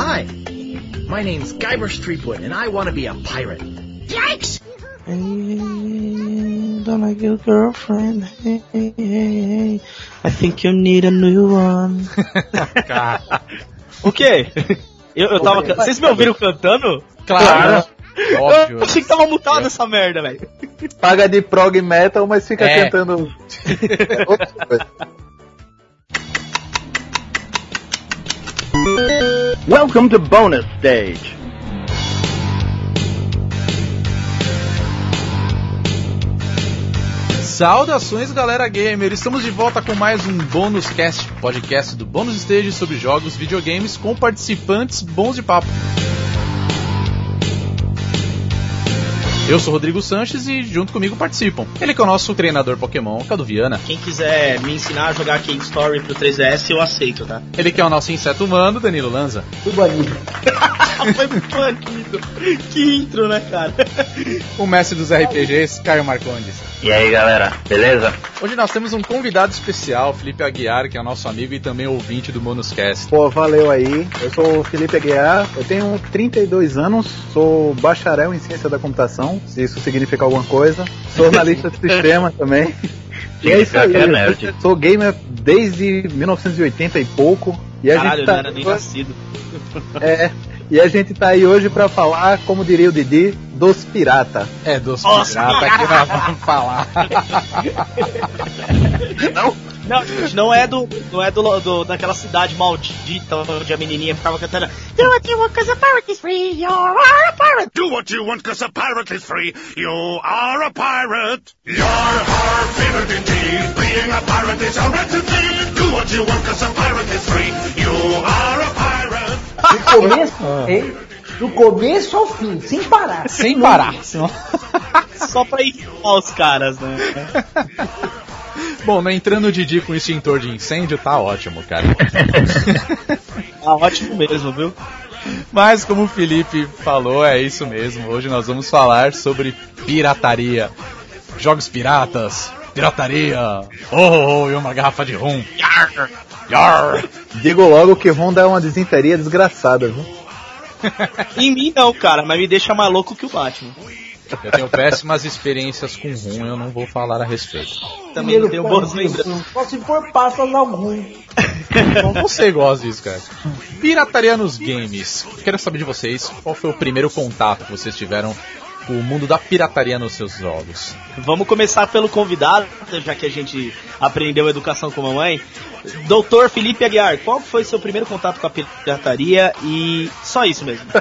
Hi, my name's Guybrush Streetwood, and I want to be a pirate. Yikes! Hey, don't like your girlfriend. Hey, hey, hey, I think you need a new one. o quê? Eu, eu tava. Vocês me ouviram cantando? Claro. Óbvio. Eu achei que tava mutado essa merda, velho. Paga de prog metal, mas fica É. cantando. Welcome to bonus stage. Saudações, galera gamer! Estamos de volta com mais um Bônus Cast, podcast do Bônus Stage sobre jogos, videogames com participantes bons de papo. Eu sou Rodrigo Sanches e junto comigo participam. Ele que é o nosso treinador Pokémon, Cadu Viana. Quem quiser me ensinar a jogar King Story pro 3DS, eu aceito, tá? Ele que é o nosso inseto humano, Danilo Lanza. Fui banido. Foi banido. Que intro, né, cara? O mestre dos RPGs, Caio Marcondes. E aí, galera, beleza? Hoje nós temos um convidado especial, Felipe Aguiar, que é o nosso amigo e também ouvinte do Bônus Cast. Pô, valeu aí. Eu sou o Felipe Aguiar, eu tenho 32 anos, sou bacharel em ciência da computação, se isso significa alguma coisa. Sou analista de sistema também. E é isso aí. que é nerd. Sou gamer desde 1980 e pouco. E a Caralho, gente tá não era nem nascido. É, e a gente tá aí hoje pra falar, como diria o Didi, dos pirata. É, dos Nossa, piratas que nós vamos falar. Não, gente, não é do. Não é do, do- daquela cidade maldita onde a menininha ficava cantando. Do what you want, cause a pirate is free, you are a pirate. Do what you want, cause a pirate is free. You are a pirate. You're our favorite indeed. Being a pirate is our right to be. Do what you want, cause a pirate is free. You are a pirate. Do começo, hein? Do começo ao fim, sem parar. Sem parar. senão- Só pra irritar os caras, né? Bom, não entrando o Didi com extintor de incêndio, tá ótimo, cara. Ah, ótimo mesmo, viu? Mas como o Felipe falou, é isso mesmo. Hoje nós vamos falar sobre pirataria. Jogos piratas, pirataria, oh, oh, oh, e uma garrafa de rum. Yar, yar. Digo logo que Honda é uma desinteria desgraçada, viu? Em mim não, cara, mas me deixa mais louco que o Batman. Eu tenho péssimas experiências com rum, eu não vou falar a respeito. Também Primeiro tenho boas lembranças. Só se for passas algum. Então você gosta disso, cara. Pirataria nos games. Quero saber de vocês qual foi o primeiro contato que vocês tiveram com o mundo da pirataria nos seus jogos. Vamos começar pelo convidado, já que a gente aprendeu educação com a mamãe. Doutor Felipe Aguiar, qual foi seu primeiro contato com a pirataria e só isso mesmo?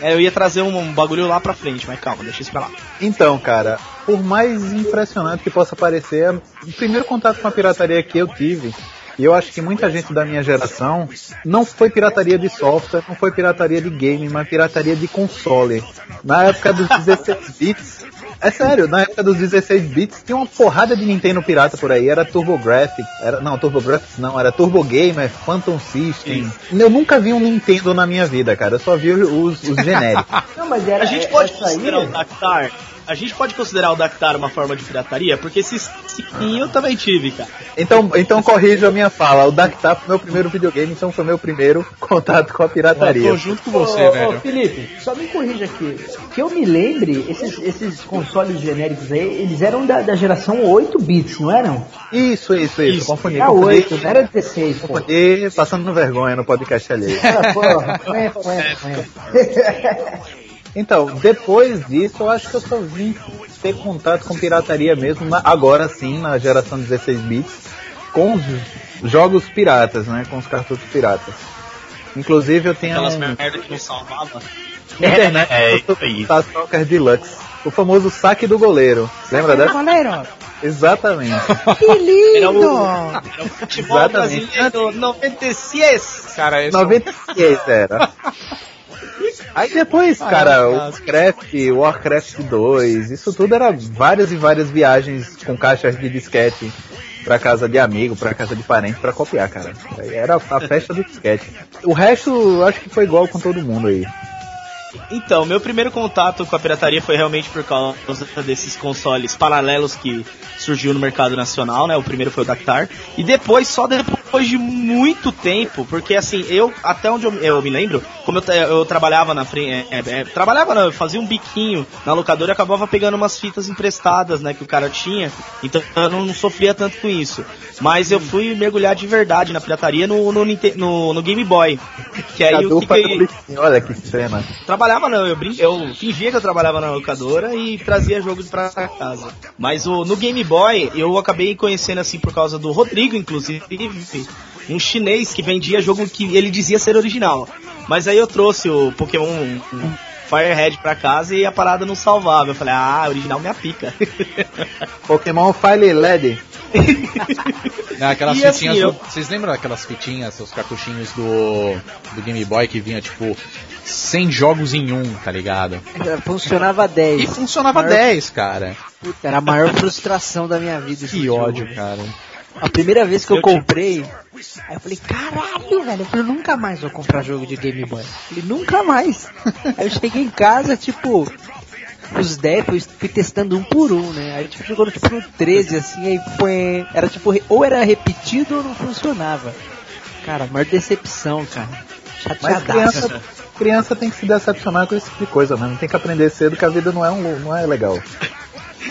É, eu ia trazer um, um bagulho lá pra frente, mas calma, deixa isso pra lá. Então, cara, por mais impressionante que possa parecer, o primeiro contato com a pirataria que eu tive, e eu acho que muita gente da minha geração, não foi pirataria de software, não foi pirataria de game, mas pirataria de console. Na época dos 16 bits, é sério, na época dos 16 bits tinha uma porrada de Nintendo pirata por aí, era TurboGrafx, era, não, TurboGrafx não, era Turbo Gamer, Phantom System. Eu nunca vi um Nintendo na minha vida, cara, eu só vi os, os genéricos. Não, mas era, A gente é- pode essa aí, Dactar. A gente pode considerar o Dactar uma forma de pirataria? Porque esse sim eu também tive, cara. Então, então corrijo a minha fala. O Dactar foi meu primeiro videogame, então foi meu primeiro contato com a Eu pirataria. tô junto com você, Ô, ô, velho. Felipe, só me corrija aqui. Que eu me lembre, esses, esses consoles genéricos aí, eles eram da, da geração 8 bits, não eram? Isso, isso, isso. Confundi, Era confundi. 8, não era 16, pô. Confundi, passando vergonha no podcast alheio. Ah, porra, ué, ué. Então, depois disso, eu acho que eu só vim ter contato com pirataria mesmo, na- agora sim, na geração 16 bits, com os jogos piratas, né? Com os cartuchos piratas. Inclusive eu tenho Aquelas um merda que não salvava. internet É, do isso aí. Stalker Deluxe. O famoso saque do goleiro. Lembra dessa? Goleiro, Exatamente. que Era o, lindo! era o futebol Exatamente. brasileiro 96. Cara, esse 96 era. Aí depois, cara, é um o Warcraft, o Warcraft 2, isso tudo era várias e várias viagens com caixas de disquete pra casa de amigo, pra casa de parente, pra copiar, cara. Era a festa do disquete. O resto, eu acho que foi igual com todo mundo aí. Então, meu primeiro contato com a pirataria foi realmente por causa desses consoles paralelos que surgiu no mercado nacional, né? O primeiro foi o Dactar. E depois, só depois depois de muito tempo, porque assim, eu, até onde eu, eu me lembro, como eu, eu trabalhava na frente, é, é, trabalhava não, eu fazia um biquinho na locadora e acabava pegando umas fitas emprestadas, né, que o cara tinha, então eu não, não sofria tanto com isso. Mas eu fui mergulhar de verdade na pirataria no, no, no, no Game Boy. Que aí o que, que biquinho, Olha que cena. trabalhava não, eu, brin... eu fingia que eu trabalhava na locadora e trazia jogo pra casa. Mas o, no Game Boy eu acabei conhecendo assim por causa do Rodrigo, inclusive, um chinês que vendia jogo que ele dizia ser original. Mas aí eu trouxe o Pokémon um Firehead pra casa e a parada não salvava. Eu falei, ah, original minha pica. Pokémon Fire LED. Não, aquelas E assim, fitinhas. eu- do- Vocês lembram daquelas fitinhas, os cartuchinhos do, do Game Boy que vinha tipo 100 jogos em um, tá ligado? Funcionava 10. E funcionava Maior- 10, cara. Puta, era a maior frustração da minha vida. esse Que jogo. ódio, cara. A primeira vez que eu, Eu comprei, aí eu falei, caralho, velho, eu falei, nunca mais vou comprar jogo de Game Boy. Eu falei, nunca mais. aí eu cheguei em casa, tipo, os 10, fui, fui testando um por um, né? Aí tipo, chegou no, tipo, no 13, assim, aí foi. Era tipo, ou era repetido ou não funcionava. Cara, maior decepção, cara. Mas Chateadaço. criança, criança tem que se decepcionar com esse tipo de coisa mesmo. Tem que aprender cedo que a vida não é, um, não é legal.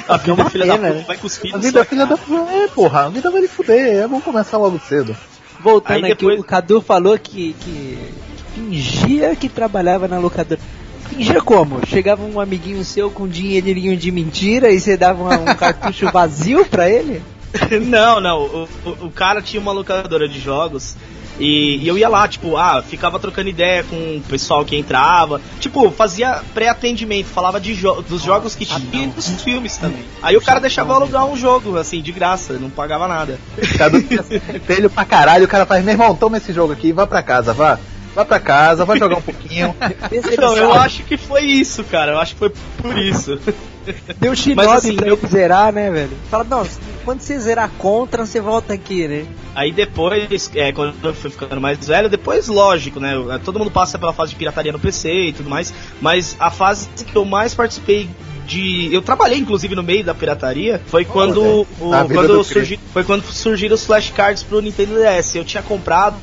A vida uma filha pena, da puta né? vai cuspir A vida é filha da. É, porra, a vida vai lhe fuder. É bom começar logo cedo. Voltando Aí aqui, depois- o Cadu falou que, que fingia que trabalhava na locadora. Fingia como? Chegava um amiguinho seu com um dinheirinho de mentira e você dava uma- um cartucho vazio pra ele? não, não. O, o, o cara tinha uma locadora de jogos e, e eu ia lá, tipo, ah, ficava trocando ideia com o pessoal que entrava. Tipo, fazia pré-atendimento, falava de jo dos jogos que tinha e dos filmes também. Aí o cara deixava alugar um jogo, assim, de graça, não pagava nada. Tinha espelho pra caralho. O cara faz, meu irmão, toma esse jogo aqui, vá pra casa, vá. Vá pra casa, vai jogar um pouquinho. Então, eu acho que foi isso, cara. Eu acho que foi por isso. Deu Shinobi assim, pra eu- ele zerar, né, velho? Fala, não, quando você zerar contra, você volta aqui, né? Aí depois, é, quando eu fui ficando mais velho, depois, lógico, né? Todo mundo passa pela fase de pirataria no PC e tudo mais, mas a fase que eu mais participei de. Eu trabalhei, inclusive, no meio da pirataria, foi quando, velho. o, quando do surgi, foi quando surgiram os flashcards pro Nintendo DS. Eu tinha comprado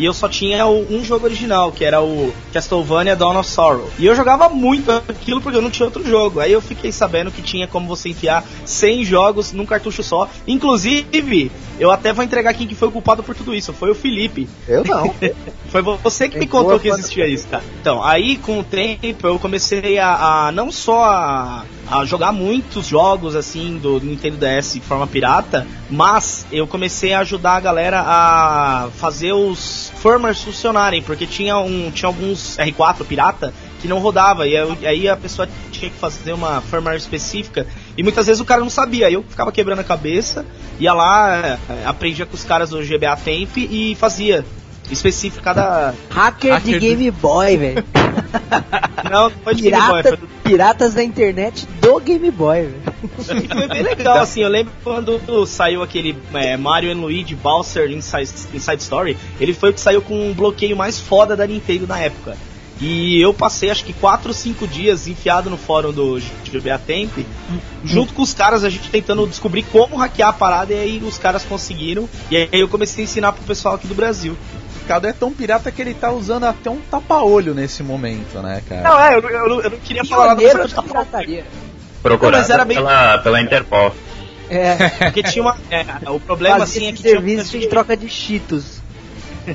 e eu só tinha o- um jogo original, que era o Castlevania Dawn of Sorrow. E eu jogava muito aquilo porque eu não tinha outro jogo. Aí eu fiquei sabendo que tinha como você enfiar 100 jogos num cartucho só. Inclusive, eu até vou entregar quem que foi o culpado por tudo isso. Foi o Felipe. Eu não. Foi você que me contou que existia isso, cara. Então, aí com o tempo eu comecei a, a não só a, a jogar muitos jogos assim do Nintendo DS de forma pirata, mas eu comecei a ajudar a galera a fazer os firmwares funcionarem, porque tinha um tinha alguns R4 pirata que não rodava e aí- a pessoa tinha que fazer uma firmware específica e muitas vezes o cara não sabia, aí eu ficava quebrando a cabeça, ia lá, eh, aprendia com os caras do GBA Temp e fazia específico cada Hacker, Hacker de do- Game Boy, velho. Não, não foi de Game Boy, Pirata, foi do- piratas da internet do Game Boy, velho. e foi bem legal, assim, eu lembro quando saiu aquele é, Mario and Luigi Bowser Inside, Inside Story, ele foi o que saiu com um bloqueio mais foda da Nintendo na época. E eu passei acho que 4 ou 5 dias enfiado no fórum do GBA Temp, junto com os caras, a gente tentando descobrir como hackear a parada, e aí os caras conseguiram, e aí eu comecei a ensinar pro pessoal aqui do Brasil. É tão pirata que ele tá usando até um tapa-olho nesse momento, né, cara? Não, é, eu, eu, não- eu não queria falar nada sobre da pirataria. Procurado bem- pela, pela Interpol. É, porque tinha uma. é, o problema fazia assim é que tinha muita serviço em gente- troca de cheetos.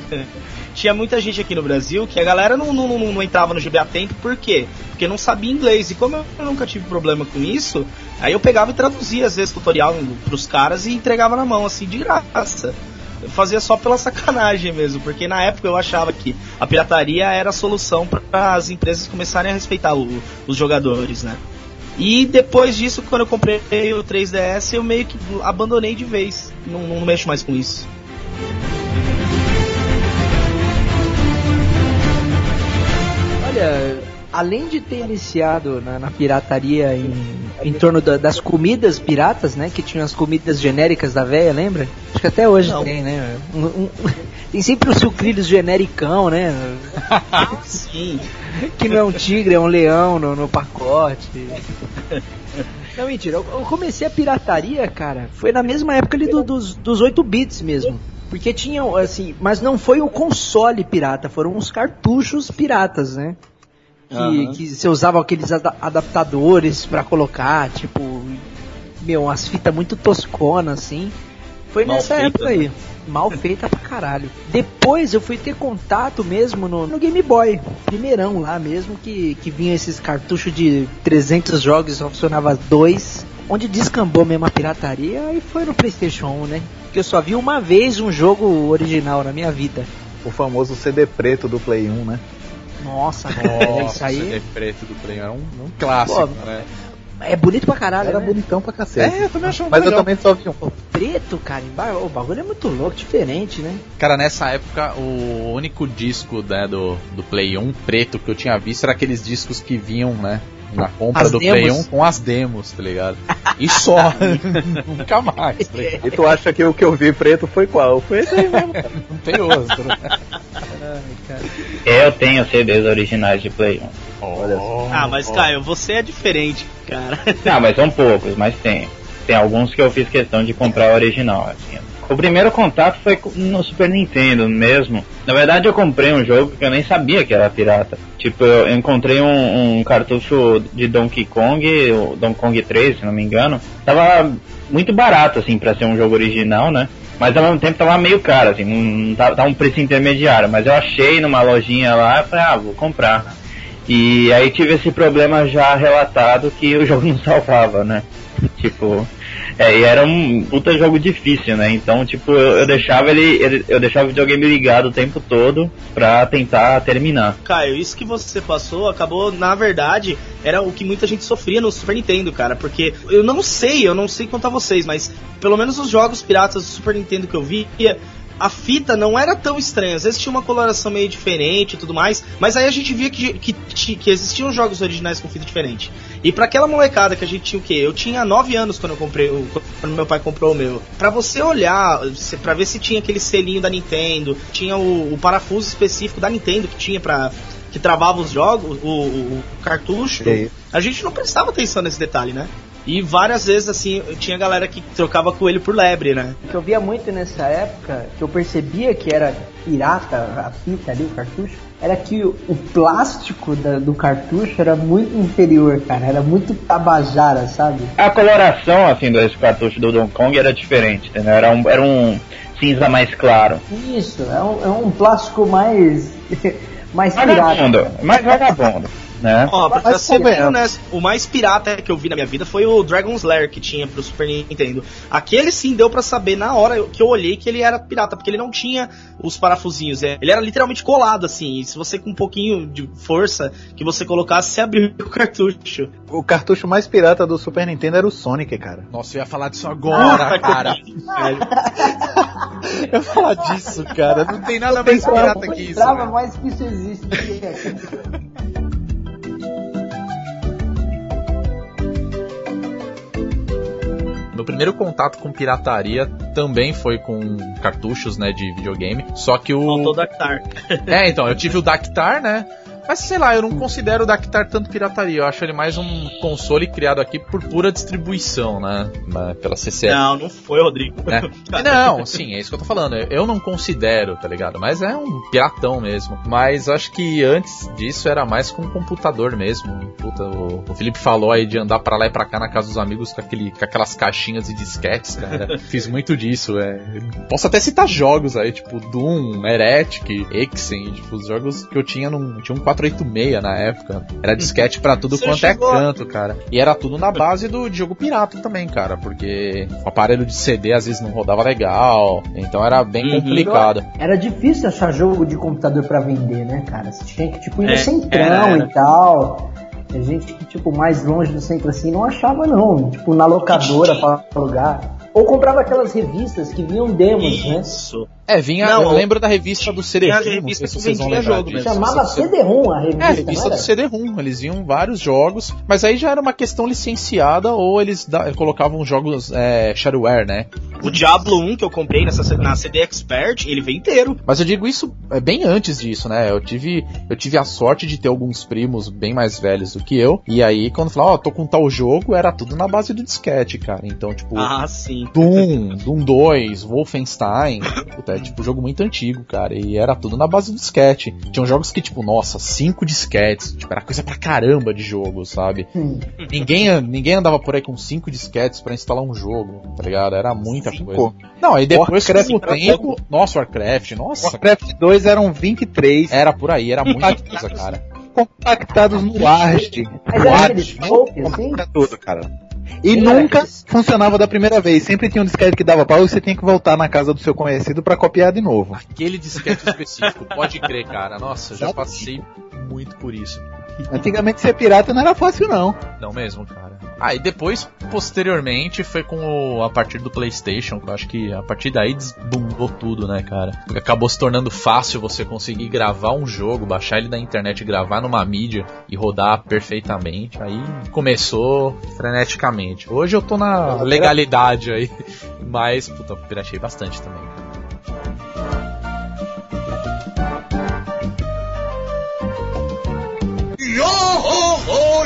tinha muita gente aqui no Brasil que a galera não, não, não, não entrava no GBA Temp, por quê? Porque não sabia inglês. E como eu nunca tive problema com isso, aí eu pegava e traduzia às vezes tutorial pros caras e entregava na mão, assim, de graça. Fazia só pela sacanagem mesmo, porque na época eu achava que a pirataria era a solução para as empresas começarem a respeitar o- os jogadores, né? E depois disso, quando eu comprei o 3DS, eu meio que abandonei de vez. Não, não mexo mais com isso. Olha, além de ter iniciado na, na pirataria em, em torno da- das comidas piratas, né? Que tinham as comidas genéricas da véia, lembra? Acho que até hoje Não. tem, né? Um- um- tem sempre os sucrilhos genericão, né? Sim. Que não é um tigre, é um leão no, no pacote. Não, mentira. Eu, eu comecei a pirataria, cara, foi na mesma época ali do- dos, dos 8 bits mesmo. Porque tinham, assim, mas não foi o console pirata, foram os cartuchos piratas, né? Que, Aham. que você usava aqueles ada- adaptadores pra colocar, tipo, meu, umas fitas muito tosconas, assim. Foi Mal nessa feita, época aí. Mal feita pra caralho. Depois eu fui ter contato mesmo no, no Game Boy. Primeirão lá mesmo, que, que vinha esses cartuchos de 300 jogos e só funcionava dois. Onde descambou mesmo a pirataria e foi no Playstation 1, né? Que eu só vi uma vez um jogo original na minha vida. O famoso CD preto do Play 1, né? Nossa, Nossa, isso aí CD preto do Play era um, um clássico, Pô, né? é bonito pra caralho, Era né? bonitão pra cacete. É, eu também acho Mas eu também só vi um. Pô, preto, cara, o bagulho é muito louco, diferente, né? Cara, nessa época, o único disco né, do, do Play 1 preto que eu tinha visto era aqueles discos que vinham, né? Na compra As do Play demos. 1 com as demos, tá ligado? E só. Nunca mais. tá? E tu acha que o que eu vi preto foi qual? Foi esse aí mesmo. Não tem outro. Eu tenho CDs originais de Play Olha só. Ah, mas Caio, você é diferente, cara. 1. Não, mas são poucos, mas tem. Tem alguns que eu fiz questão de comprar o original. Assim. O primeiro contato foi com- no Super Nintendo mesmo. Na verdade, eu comprei um jogo que eu nem sabia que era pirata. Tipo, eu encontrei um, um cartucho de Donkey Kong, o Donkey Kong 3, se não me engano. Tava muito barato, assim, pra ser um jogo original, né? Mas ao mesmo tempo tava meio caro, assim, não tava, tava um preço intermediário. Mas eu achei numa lojinha lá falei, ah, vou comprar. E aí tive esse problema já relatado que o jogo não salvava, né? Tipo, é, e era um puta jogo difícil, né? Então, tipo, eu, eu deixava ele, ele- eu deixava o videogame ligado o tempo todo pra tentar terminar. Caio, isso que você passou acabou, na verdade, era o que muita gente sofria no Super Nintendo, cara. Porque eu não sei, eu não sei a vocês, mas pelo menos os jogos piratas do Super Nintendo que eu via. A fita não era tão estranha, às vezes tinha uma coloração meio diferente e tudo mais, mas aí a gente via que, que, que existiam jogos originais com fita diferente. E pra aquela molecada que a gente tinha o quê? Eu tinha 9 anos quando eu comprei, o- quando meu pai comprou o meu. Pra você olhar, pra ver se tinha aquele selinho da Nintendo, tinha o, o parafuso específico da Nintendo que tinha pra que travava os jogos, o, o- o cartucho. A gente não prestava atenção nesse detalhe, né? E várias vezes assim, tinha galera que trocava coelho por lebre, né? O que eu via muito nessa época, que eu percebia que era pirata, a fita ali, o cartucho, era que o, plástico da- do cartucho era muito inferior, cara. Era muito tabajara, sabe? A coloração, assim, desse cartucho do Donkey Kong era diferente, entendeu? Era um, era um cinza mais claro. Isso, é um, é um plástico mais. mais pirata. Vagabundo, mais vagabundo, né? Ó, pra Mas ser bem convenhamos. honesto, o mais pirata que eu vi na minha vida foi o Dragon's Lair que tinha pro Super Nintendo. Aquele sim deu pra saber na hora que eu olhei que ele era pirata, porque ele não tinha os parafusinhos. é, Ele era literalmente colado, assim. E se você com um pouquinho de força que você colocasse, você abriu o cartucho. O cartucho mais pirata do Super Nintendo era o Sonic, cara. Nossa, eu ia falar disso agora, cara. Eu ia falar disso, cara. Não tem nada mais pirata que isso. Lembrava né? mais que isso existe. Meu primeiro contato com pirataria também foi com cartuchos, né, de videogame. Só que o. Faltou o Dactar. É, então, eu tive o Dactar, né? Mas sei lá, eu não considero o Dactar tanto pirataria. Eu acho ele mais um console criado aqui por pura distribuição, né? Pela CCE. Não, não foi, Rodrigo. né? Não, sim, é isso que eu tô falando. Eu não considero, tá ligado? Mas é um piratão mesmo. Mas acho que antes disso era mais com computador mesmo. Puta, o, o Felipe falou aí de andar pra lá e pra cá na casa dos amigos com, aquele, com aquelas caixinhas e disquetes, cara. Fiz muito disso, é. Posso até citar jogos aí, tipo Doom, Heretic, Exen, tipo, os jogos que eu tinha num. Tinha um 486 na época. Era disquete pra tudo Você quanto chegou- é canto, cara. E era tudo na base do de jogo pirata também, cara. Porque o aparelho de CD às vezes não rodava legal. Então era bem Uhum. complicado. Era difícil achar jogo de computador pra vender, né, cara? Você tinha que, tipo, ir no É, centrão era, era. e tal. A gente que, tipo, mais longe do centro assim, não achava, não. Tipo, na locadora pra alugar. Ou comprava aquelas revistas que vinham demos, né? Isso. É, vinha. Não, eu lembro da revista do CD tinha a não sei se que vocês vão lembrar jogo disso. Chamava CD-ROM a revista, É, a revista do? CD-ROM, eles iam vários jogos, mas aí já era uma questão licenciada ou eles da- colocavam jogos é, shareware, né? O Diablo 1 que eu comprei nessa, na CD Expert, ele veio inteiro. Mas eu digo isso é, bem antes disso, né? Eu tive, eu tive a sorte de ter alguns primos bem mais velhos do que eu, e aí quando falava, ó, tô com tal jogo, era tudo na base do disquete, cara. Então, tipo, Ah, sim. Doom, Doom 2, Wolfenstein, puta, É tipo um jogo muito antigo, cara. E era tudo na base do disquete. Tinham jogos que, tipo, nossa, cinco disquetes. Tipo, era coisa pra caramba de jogo, sabe? Ninguém, ninguém andava por aí com cinco disquetes pra instalar um jogo, tá ligado? Era muita Cinco? coisa. Não, aí depois Warcraft com o tempo. Nossa, Warcraft, nossa. Warcraft 2 eram 23 Era por aí, era muita coisa, cara. compactados no aquele chope, assim? tudo, cara. E Sim, nunca era. funcionava da primeira vez. Sempre tinha um disquete que dava pau e você tinha que voltar na casa do seu conhecido pra copiar de novo. Aquele disquete específico, pode crer, cara. Nossa, já passei muito por isso. Antigamente ser pirata não era fácil, não. Não mesmo, cara. Ah, e depois, posteriormente, foi com o, a partir do PlayStation, que eu acho que a partir daí desbundou tudo, né, cara? Acabou se tornando fácil você conseguir gravar um jogo, baixar ele na internet, gravar numa mídia e rodar perfeitamente. Aí começou freneticamente. Hoje eu tô na legalidade aí, mas, puta, piratei bastante também.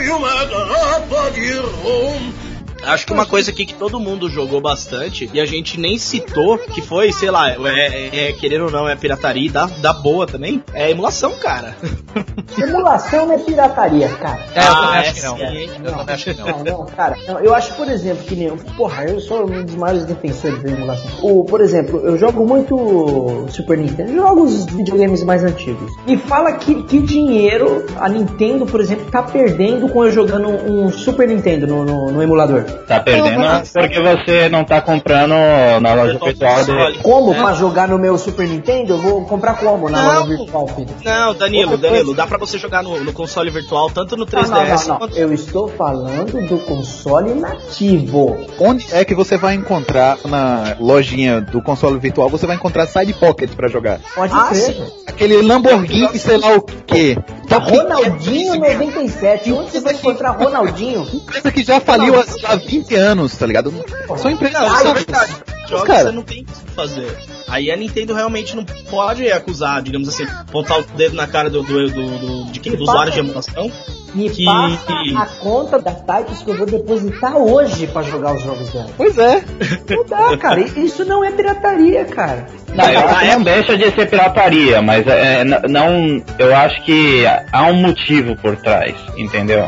Yo-ho-ho, you mega body room. Acho que uma coisa aqui que todo mundo jogou bastante e a gente nem citou, que foi, sei lá, é, é, querer ou não, é pirataria e dá, dá boa também, é emulação, cara. Emulação não é pirataria, cara. É, eu Ah, também é acho que não. hein? Eu também acho que não. Não, não, cara. não, eu acho, por exemplo, que nem. Porra, eu sou um dos maiores defensores da emulação. O, por exemplo, eu jogo muito Super Nintendo, jogo os videogames mais antigos. E fala que, que dinheiro a Nintendo, por exemplo, tá perdendo com eu jogando um Super Nintendo no, no- no emulador. Tá perdendo porque você não tá comprando na loja virtual dele. Como pra jogar no meu Super Nintendo? Eu vou comprar como na Não. loja virtual, filho? Não, Danilo, Danilo, dá pra você jogar no, no console virtual, tanto no Não, 3DS não, não, não. quanto Eu estou falando do console nativo. Onde é que você vai encontrar na lojinha do console virtual? Você vai encontrar Side Pocket pra jogar. Pode Ah, crer. sim. Aquele Lamborghini, sei lá o quê. Tá Ronaldinho 97. Onde você vai encontrar Ronaldinho? empresa que já faliu há 20 anos, tá ligado? São empresas. Não, isso é verdade. Jogos cara. você não tem o que fazer. Aí a Nintendo realmente não pode acusar, digamos assim, apontar o dedo na cara do, do, do, do- de quem, do usuário de emulação. Me Que- passa a conta da Types que eu vou depositar hoje pra jogar os jogos dela. Pois é. Não dá, cara. Isso não é pirataria, cara. Não, eu acho que não deixa de ser pirataria, mas é, não. Eu acho que há um motivo por trás, entendeu?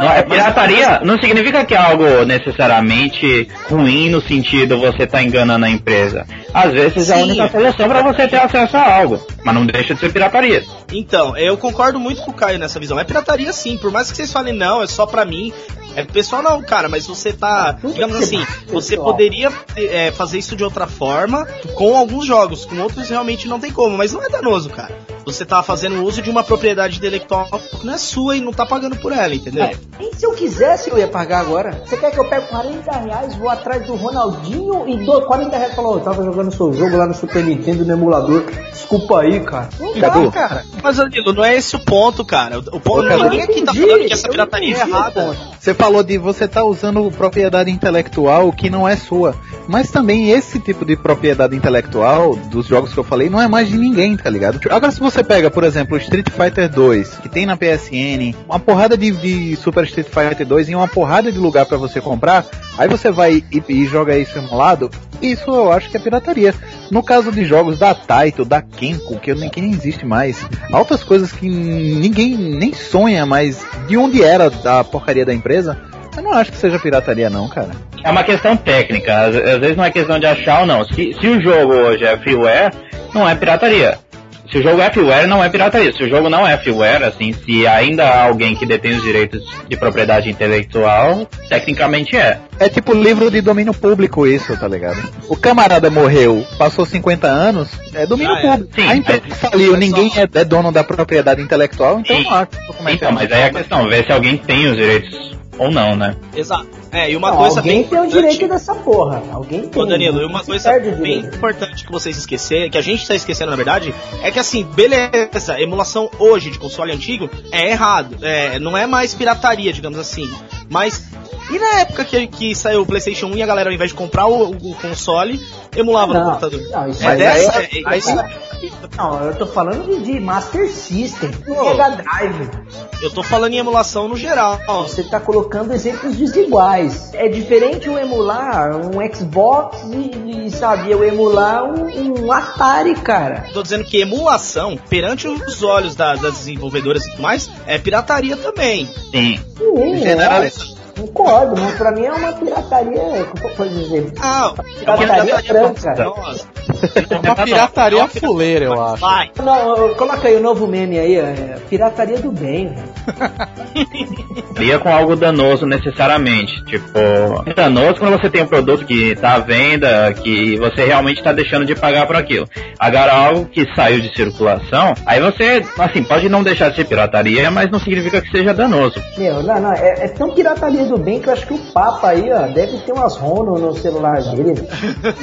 Não, é pirataria não significa que é algo necessariamente ruim no sentido você tá enganando a empresa. Às vezes é a Sim. única solução para você ter acesso a algo, mas não deixa de ser pirataria. Então, eu concordo muito com o Caio nessa visão. É pirataria sim, por mais que vocês falem não, é só pra mim. É pessoal não, cara, mas você tá, digamos assim, você poderia é, fazer isso de outra forma com alguns jogos, com outros realmente não tem como, mas não é danoso, cara. Você tá fazendo uso de uma propriedade intelectual que não é sua e não tá pagando por ela, entendeu? É, nem se eu quisesse eu ia pagar agora. Você quer que eu pegue 40 reais, vou atrás do Ronaldinho e dou 40 reais e falo, "Ô, eu tava jogando seu jogo lá no Super Nintendo no emulador. Desculpa aí, cara. Não dá, Cadu. cara. Mas, Danilo, não é esse o ponto, cara. O ponto, Ô, cara, ninguém aqui tá falando que essa eu pirataria é errada. Você falou de você tá usando propriedade intelectual que não é sua. Mas também esse tipo de propriedade intelectual dos jogos que eu falei não é mais de ninguém, tá ligado? Agora se você pega, por exemplo, Street Fighter 2, que tem na PSN, uma porrada de, de Super Street Fighter 2 e uma porrada de lugar pra você comprar, aí você vai e, e joga isso emulado, isso eu acho que é pirataria. No caso de jogos da Taito, da Kenko, que, nem- que nem existe mais, altas coisas que ninguém nem sonha, mas de onde era da porcaria da empresa, eu não acho que seja pirataria não, cara. É uma questão técnica, às, às vezes não é questão de achar ou não. Se, se o jogo hoje é freeware, não é pirataria. Se o jogo é freeware, não é pirataria. Se o jogo não é freeware, assim, se ainda há alguém que detém os direitos de propriedade intelectual, tecnicamente é. É tipo livro de domínio público isso, tá ligado? O camarada morreu, passou 50 anos, é domínio Já é. público. Sim, a empresa mas- faliu, mas ninguém só- é, é dono da propriedade intelectual, então Sim. não acho que o documento Então, é mas aí é a questão, ver se alguém tem os direitos ou não, né? Exato. É, e uma Não, coisa alguém bem tem o direito dessa porra. Alguém tem. Ô Danilo, e Não uma coisa bem importante que vocês esqueceram, que a gente tá esquecendo na verdade, é que assim, beleza, emulação hoje de console antigo é errado, é, não é mais pirataria, digamos assim, mas e na época que, que saiu o PlayStation 1 e a galera ao invés de comprar o, o console, emulava no Não, computador? não, isso É aí dessa, é- é- é isso- Não, eu tô falando de, de Master System, Mega Drive. Eu tô falando em emulação no geral. Você tá colocando exemplos desiguais. É diferente eu emular um Xbox e, e sabe, eu emular um, um Atari, cara. Tô dizendo que emulação, perante os olhos da- das desenvolvedoras e tudo mais, é pirataria também. Sim. Sim, é, Concordo, mas pra mim é uma pirataria, como pode dizer, Ah, pirataria branca. Nossa. É uma pirataria fuleira, eu acho. Vai. Não, coloca aí o novo meme aí, é pirataria do bem, velho. Cria com algo danoso necessariamente. Tipo, é danoso quando você tem um produto que tá à venda, que você realmente tá deixando de pagar por aquilo. Agora, algo que saiu de circulação, aí você, assim, pode não deixar de ser pirataria, mas não significa que seja danoso. Meu, não, não, é, é tão pirataria do bem que eu acho que o Papa aí, ó, deve ter umas ROM no celular dele.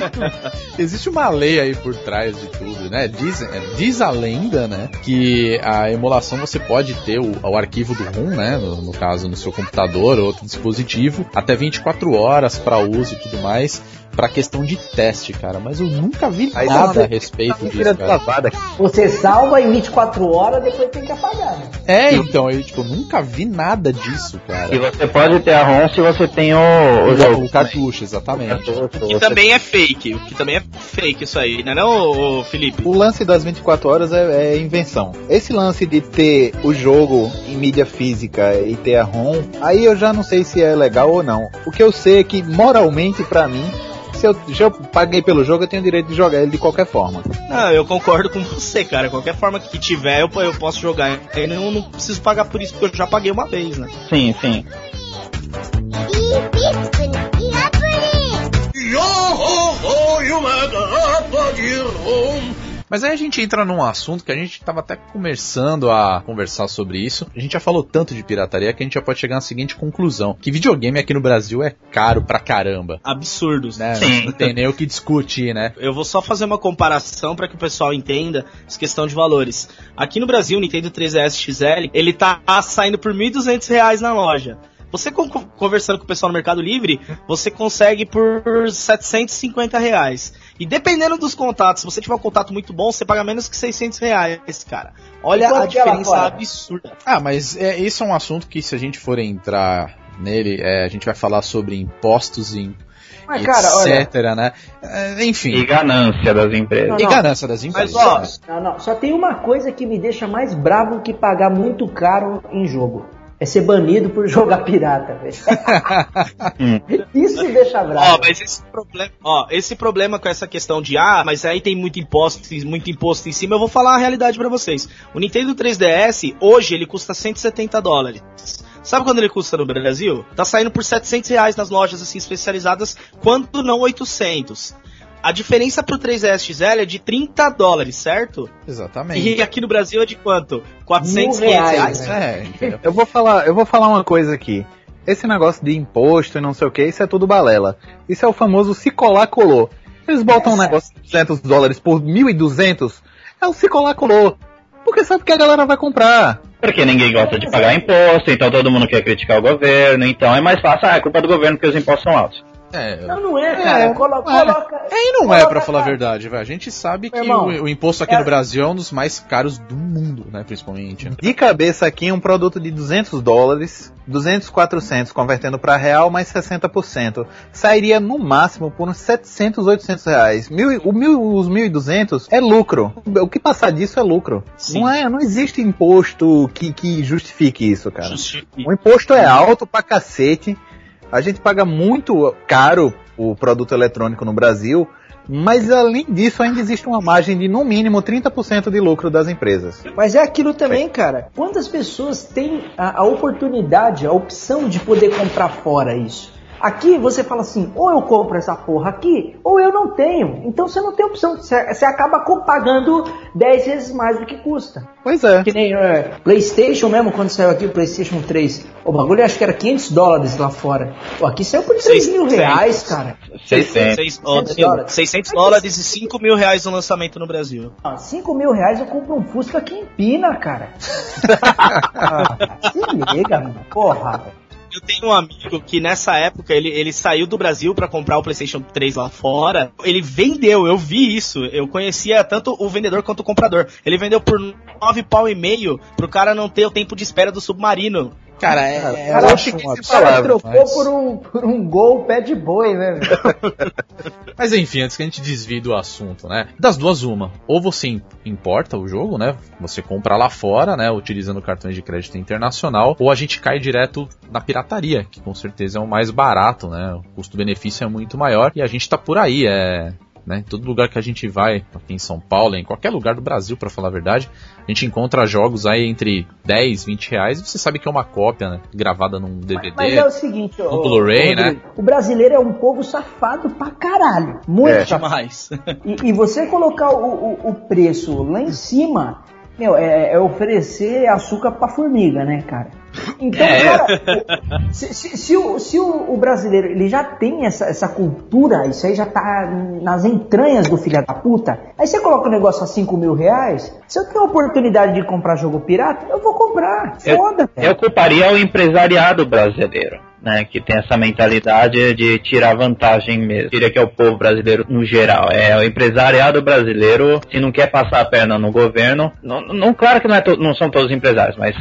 Existe uma lei aí por trás de tudo, né? Diz, é, diz a lenda, né? Que a emulação você pode ter o, o arquivo do ROM, né? No, no caso, no seu computador ou outro dispositivo, até 24 horas para uso e tudo mais, pra questão de teste, cara. Mas eu nunca vi Aí nada você- a respeito Tá disso, de cara. Você salva em 24 horas, depois tem que apagar, né? É, então, eu tipo, nunca vi nada disso, cara. E você pode ter a ROM se você tem o, o O, jogo. o cartucho, exatamente. Que também é fake. O que também é fake isso aí, não é não, Felipe? O lance das 24 horas é, é invenção. Esse lance de ter o jogo em mídia física e ter a ROM, aí eu já não sei se é legal ou não. O que eu sei é que moralmente pra mim, se eu já eu paguei pelo jogo, eu tenho o direito de jogar ele de qualquer forma. Não, eu concordo com você, cara. Qualquer forma que tiver, eu, eu posso jogar. Eu não, não preciso pagar por isso, porque eu já paguei uma vez, né? Sim, sim. Yo ho ho, you home. Mas aí a gente entra num assunto que a gente tava até começando a conversar sobre isso. A gente já falou tanto de pirataria que a gente já pode chegar na seguinte conclusão: que videogame aqui no Brasil é caro pra caramba. Absurdos. Né? Sim. Não tem nem o que discutir, né? Eu vou só fazer uma comparação para que o pessoal entenda essa questão de valores. Aqui no Brasil, o Nintendo 3DS XL, ele tá saindo por 1.200 reais na loja. Você con- conversando com o pessoal no Mercado Livre, você consegue por 750 reais. E dependendo dos contatos, se você tiver um contato muito bom, você paga menos que 600 reais, cara. Olha E a é diferença fora? absurda. Ah, mas é, isso é um assunto que se a gente for entrar nele, é, a gente vai falar sobre impostos e Mas, cara, olha. etc, né? É, enfim. E ganância das empresas. Não, E não. ganância das empresas. Mas, ó, Não, não, só tem uma coisa que me deixa mais bravo que pagar muito caro em jogo. É ser banido por jogar pirata, velho. Isso me deixa bravo. Ó, mas esse problema, ó, esse problema com essa questão de ah, mas aí tem muito imposto, muito imposto em cima, eu vou falar a realidade pra vocês. O Nintendo 3DS hoje ele custa 170 dólares. Sabe quando ele custa no Brasil? Tá saindo por 700 reais nas lojas assim especializadas, quando não 800. A diferença pro 3DS XL é de 30 dólares, certo? Exatamente. E aqui no Brasil é de quanto? 400, Mil 500 reais, reais? né? É, entendeu? Eu vou falar, eu vou falar uma coisa aqui. Esse negócio de imposto e não sei o que, isso é tudo balela. Isso é o famoso se colar colou. Eles botam um negócio de 200 dólares por 1.200, é o se colar colou. Porque sabe que a galera vai comprar. Porque ninguém gosta de pagar imposto, então todo mundo quer criticar o governo, então é mais fácil, ah, é culpa do governo porque os impostos são altos. É, Não, não é, cara. Colo- é. coloca. É, e não é, coloca, pra falar a cara. verdade, velho. A gente sabe que irmão, o, o imposto aqui é- no Brasil é um dos mais caros do mundo, né? Principalmente. né? De cabeça aqui, um produto de 200 dólares, 200, 400, convertendo para real, mais 60%. Sairia no máximo por uns 700, 800 reais. Mil, o mil, os 1.200 é lucro. O que passar disso é lucro. Sim. Não é, não existe imposto que, que justifique isso, cara. Justifica. O imposto é alto pra cacete. A gente paga muito caro o produto eletrônico no Brasil. Mas além disso, ainda existe uma margem de no mínimo 30% de lucro das empresas. Mas é aquilo também, cara. Quantas pessoas têm a, a oportunidade, a opção de poder comprar fora isso? Aqui você fala assim, ou eu compro essa porra aqui, ou eu não tenho. Então você não tem opção, você, acaba pagando 10 vezes mais do que custa. Pois é. Que nem é, PlayStation mesmo, quando saiu aqui o PlayStation 3. O bagulho acho que era 500 dólares lá fora. Pô, aqui saiu por 3 mil 600. reais, cara. 600. 600 dólares, 600 dólares. 600 dólares e 5 mil reais no lançamento no Brasil. Ah, 5 mil reais eu compro um Fusca que empina, cara. Ah, Se liga, mano. Porra, velho. Eu tenho um amigo que nessa época ele, ele saiu do Brasil pra comprar o PlayStation 3 lá fora. Ele vendeu, eu vi isso. Eu conhecia tanto o vendedor quanto o comprador. Ele vendeu por nove pau e meio pro cara não ter o tempo de espera do submarino. Cara, é, é, Cara, eu eu acho que um cara palavra, trocou mas- por, um, por um gol pé de boi, né, velho? Mas enfim, antes que a gente desvie do assunto, né? Das duas, uma. Ou você im- importa o jogo, né? Você compra lá fora, né? Utilizando cartões de crédito internacional. Ou a gente cai direto na pirataria, que com certeza é o mais barato, né? O custo-benefício é muito maior. E a gente tá por aí, é. Né, em todo lugar que a gente vai, aqui em São Paulo, em qualquer lugar do Brasil, pra falar a verdade, a gente encontra jogos aí entre 10, 20 reais. E você sabe que é uma cópia, né? Gravada num DVD. Mas é o seguinte, No Blu-ray, né? O brasileiro é um povo safado pra caralho. Muito É. safado. Demais. E, e você colocar o, o- o preço lá em cima, meu, é, é oferecer açúcar pra formiga, né, cara? Então, É. cara, se, se- se o, se o- o brasileiro ele já tem essa, essa cultura, isso aí já tá nas entranhas do filho da puta, aí você coloca o negócio a 5 mil reais, se eu tenho a oportunidade de comprar jogo pirata, eu vou comprar. Eu- Foda, Eu culparia o empresariado brasileiro, né? Que tem essa mentalidade de tirar vantagem mesmo. Diria que é o povo brasileiro no geral. É o empresariado brasileiro, se não quer passar a perna no governo, não, não claro que não, é to- não são todos empresários, mas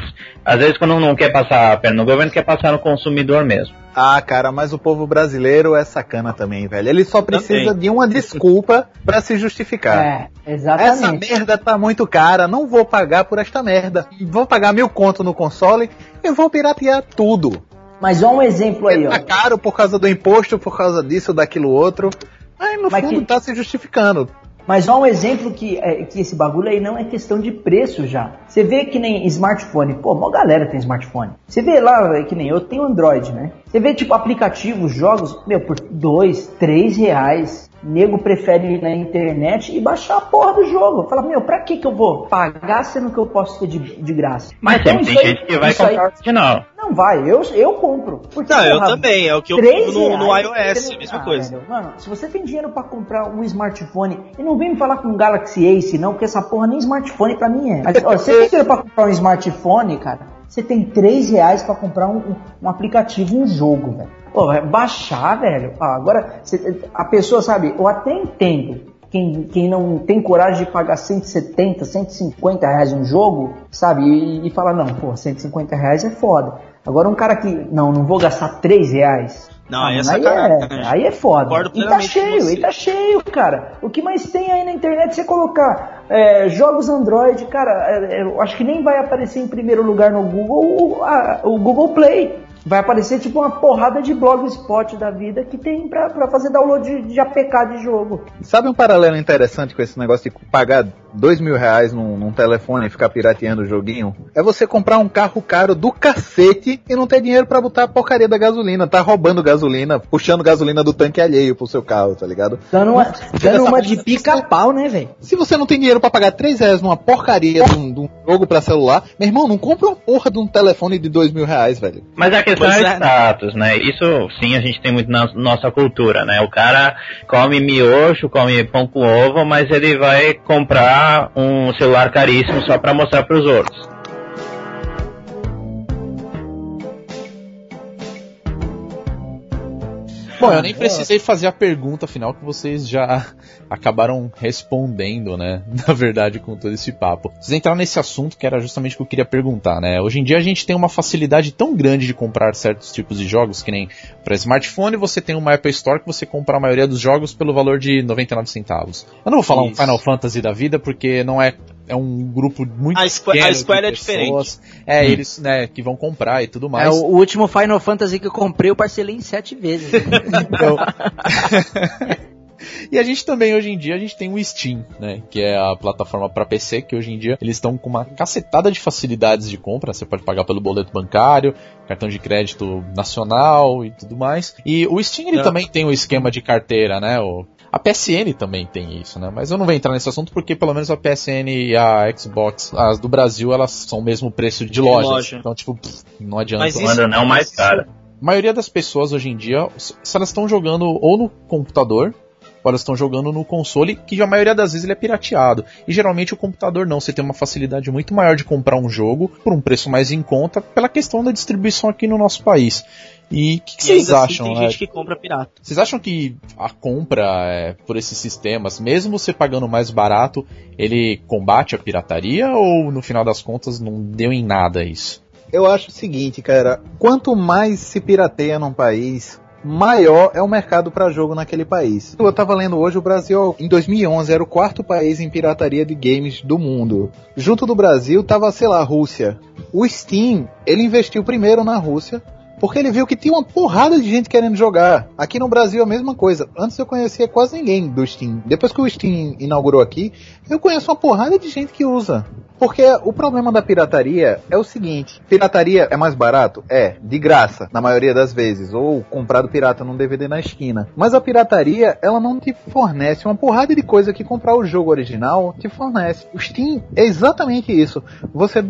às vezes quando não quer passar a perna no governo, quer passar no consumidor mesmo. Ah, cara, mas o povo brasileiro é sacana também, velho. Ele só precisa Também. de uma desculpa pra se justificar. É, Essa exatamente. merda tá muito cara, não vou pagar por esta merda. Vou pagar mil conto no console e vou piratear tudo. Mas olha um exemplo aí, ó. Tá caro por causa do imposto, por causa disso, daquilo outro. Aí no Mas fundo que- tá se justificando. Mas olha um exemplo que, é, que esse bagulho aí não é questão de preço já. Você vê que nem smartphone, pô, uma galera tem smartphone. Você vê lá, é, que nem eu tenho Android, né? Você vê tipo aplicativos, jogos, meu, por dois, três reais. Nego prefere ir na internet e baixar a porra do jogo. Fala, meu, pra que que eu vou pagar sendo que eu posso ter de, de graça? Mas Então, tem, aí- gente que vai aí- comprar o original. Não vai, eu, eu compro. Porque, Não, eu porra, também, é o que eu compro no, no iOS, não- mesma Ah, coisa. velho, mano, se você tem dinheiro pra comprar um smartphone, e não vem me falar com um Galaxy Ace, não, porque essa porra nem smartphone pra mim é. Mas, ó, você tem dinheiro pra comprar um smartphone, cara, você tem 3 reais pra comprar um, um- aplicativo, um jogo, velho. Pô, vai baixar, velho. Ah, agora, você- a pessoa, sabe, eu até entendo. Quem, quem não tem coragem de pagar 170, 150 reais um jogo, sabe? E, e fala, não, pô, 150 reais é foda. Agora um cara que, não, não vou gastar 3 reais. Não, Ah, aí é aí, é, aí é foda. E tá cheio, e tá cheio, cara. O que mais tem aí na internet, você colocar é, jogos Android, cara, é, é, eu acho que nem vai aparecer em primeiro lugar no Google a- o Google Play. Vai aparecer tipo uma porrada de blogspot da vida que tem pra, pra fazer download de, de APK de jogo. Sabe um paralelo interessante com esse negócio de pagar dois mil reais num, num telefone e ficar pirateando o joguinho? É você comprar um carro caro do cacete e não ter dinheiro pra botar a porcaria da gasolina. Tá roubando gasolina, puxando gasolina do tanque alheio pro seu carro, tá ligado? Dando uma, dando uma de pica-pau, né, velho? Se você não tem dinheiro pra pagar 3 reais numa porcaria de um, de um jogo pra celular, meu irmão, não compra uma porra de um telefone de dois mil reais, velho. Mas a questão é status, né? Isso sim a gente tem muito na nossa cultura, né? O cara come miojo, come pão com ovo, mas ele vai comprar um celular caríssimo só pra mostrar pros outros. Bom, eu nem precisei fazer a pergunta final que vocês já acabaram respondendo, né? Na verdade, com todo esse papo. Vocês entraram nesse assunto que era justamente o que eu queria perguntar, né? Hoje em dia a gente tem uma facilidade tão grande de comprar certos tipos de jogos, que nem para smartphone você tem uma Apple Store que você compra a maioria dos jogos pelo valor de 99 centavos. Eu não vou falar um Isso. Final Fantasy da vida porque não é é um grupo muito A Square- a Square é pessoas. É, eles, né, que vão comprar e tudo mais. É, o, o último Final Fantasy que eu comprei, eu parcelei em sete vezes. Então... e a gente também, hoje em dia, a gente tem o Steam, né? Que é a plataforma para PC, que hoje em dia eles estão com uma cacetada de facilidades de compra. Você pode pagar pelo boleto bancário, cartão de crédito nacional e tudo mais. E o Steam, ele É. também tem o esquema de carteira, né? O... A PSN também tem isso, né? Mas eu não vou entrar nesse assunto porque pelo menos a PSN e a Xbox, as do Brasil, elas são o mesmo preço de lojas. loja. Então, tipo, pff, não adianta. Mas isso- Quando não mais caro. A maioria das pessoas hoje em dia, se elas estão jogando ou no computador elas estão jogando no console, que a maioria das vezes ele é pirateado. E geralmente o computador não, você tem uma facilidade muito maior de comprar um jogo por um preço mais em conta, pela questão da distribuição aqui no nosso país. E o que, que E vocês assim acham? Tem né? gente que compra pirata. Vocês acham que a compra é, por esses sistemas, mesmo você pagando mais barato, ele combate a pirataria ou no final das contas não deu em nada isso? Eu acho o seguinte, cara, quanto mais se pirateia num país, maior é o mercado para jogo naquele país. Eu tava lendo hoje, o Brasil em 2011 era o quarto país em pirataria de games do mundo. Junto do Brasil tava, sei lá, a Rússia. O Steam, ele investiu primeiro na Rússia, porque ele viu que tinha uma porrada de gente querendo jogar. Aqui no Brasil a mesma coisa. Antes eu conhecia quase ninguém do Steam. Depois que o Steam inaugurou aqui, eu conheço uma porrada de gente que usa. Porque o problema da pirataria é o seguinte: pirataria é mais barato? É, de graça, na maioria das vezes, ou comprado pirata num DVD na esquina. Mas a pirataria, ela não te fornece uma porrada de coisa que comprar o jogo original te fornece. O Steam é exatamente isso. Você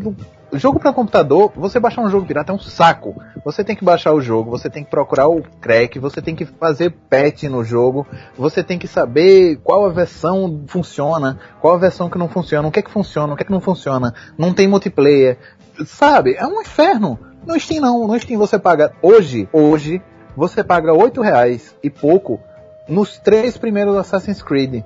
Jogo para computador, você baixar um jogo pirata é um saco. Você tem que baixar o jogo, você tem que procurar o crack, você tem que fazer patch no jogo, você tem que saber qual a versão funciona, qual a versão que não funciona, o que é que funciona, o que é que não funciona. Não tem multiplayer. Sabe? É um inferno. No Steam não, no Steam você paga hoje, hoje, você paga 8 reais e pouco nos três primeiros Assassin's Creed.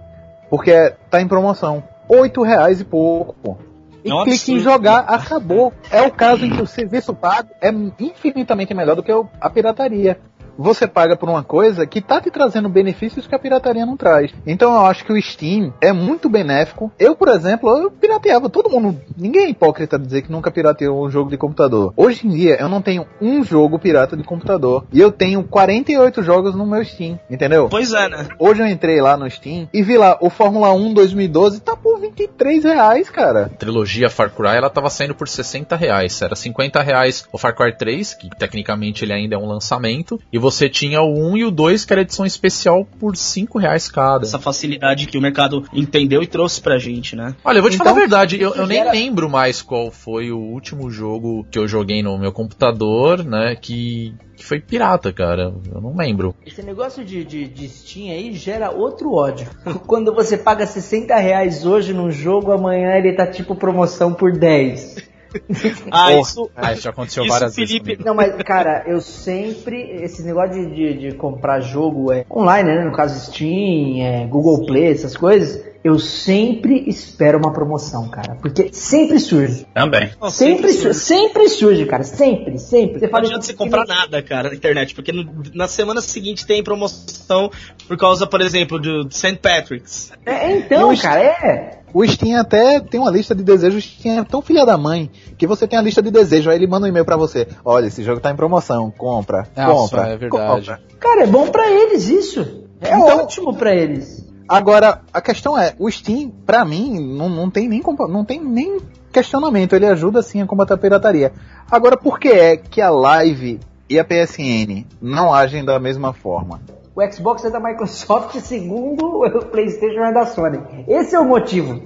Porque tá em promoção. 8 reais e pouco. E É clique em jogar, acabou. É o caso em que o serviço pago é infinitamente melhor do que a pirataria. Você paga por uma coisa que tá te trazendo benefícios que a pirataria não traz. Então eu acho que o Steam é muito benéfico. Eu, por exemplo, eu pirateava. Todo mundo, ninguém é hipócrita dizer que nunca pirateou um jogo de computador. Hoje em dia eu não tenho um jogo pirata de computador. E eu tenho 48 jogos no meu Steam, entendeu? Pois é, né? Hoje eu entrei lá no Steam e vi lá o Fórmula 1 2012 tá por 23 reais, cara. A trilogia Far Cry ela tava saindo por 60 reais. Era 50 reais o Far Cry 3, que tecnicamente ele ainda é um lançamento, e você tinha o 1 e o 2, que era edição especial, por 5 reais cada. Essa facilidade que o mercado entendeu e trouxe pra gente, né? Olha, eu vou te Então, falar a verdade, eu, eu nem gera- lembro mais qual foi o último jogo que eu joguei no meu computador, né, que, que foi pirata, cara. Eu não lembro. Esse negócio de, de, de Steam aí gera outro ódio. Quando você paga 60 reais hoje num jogo, amanhã ele tá tipo promoção por 10. Ah, isso. Ah, isso já aconteceu Isso, várias Felipe- vezes. comigo. Não, mas cara, eu sempre. Esse negócio de, de, de comprar jogo é, online, né? No caso Steam, é, Google Play, essas coisas. Eu sempre espero uma promoção, cara. Porque sempre surge. Também. Não, Sempre, sempre surge. Sempre surge, cara. Sempre, sempre. Você Não fala adianta você comprar nada, cara, na internet, porque no- na semana seguinte tem promoção por causa, por exemplo, do St. Patrick's. É, então, o cara, é. O Steam até tem uma lista de desejos. O Steam é tão filha da mãe que você tem a lista de desejos. Aí ele manda um e-mail pra você: Olha, esse jogo tá em promoção, compra, Nossa, compra. é verdade. compra. Cara, é bom pra eles isso. É Então- ótimo pra eles. Agora, a questão é: o Steam, pra mim, não, não, tem nem, não tem nem questionamento. Ele ajuda sim a combater a pirataria. Agora, por que é que a Live e a PSN não agem da mesma forma? O Xbox é da Microsoft, segundo o PlayStation é da Sony. Esse é o motivo.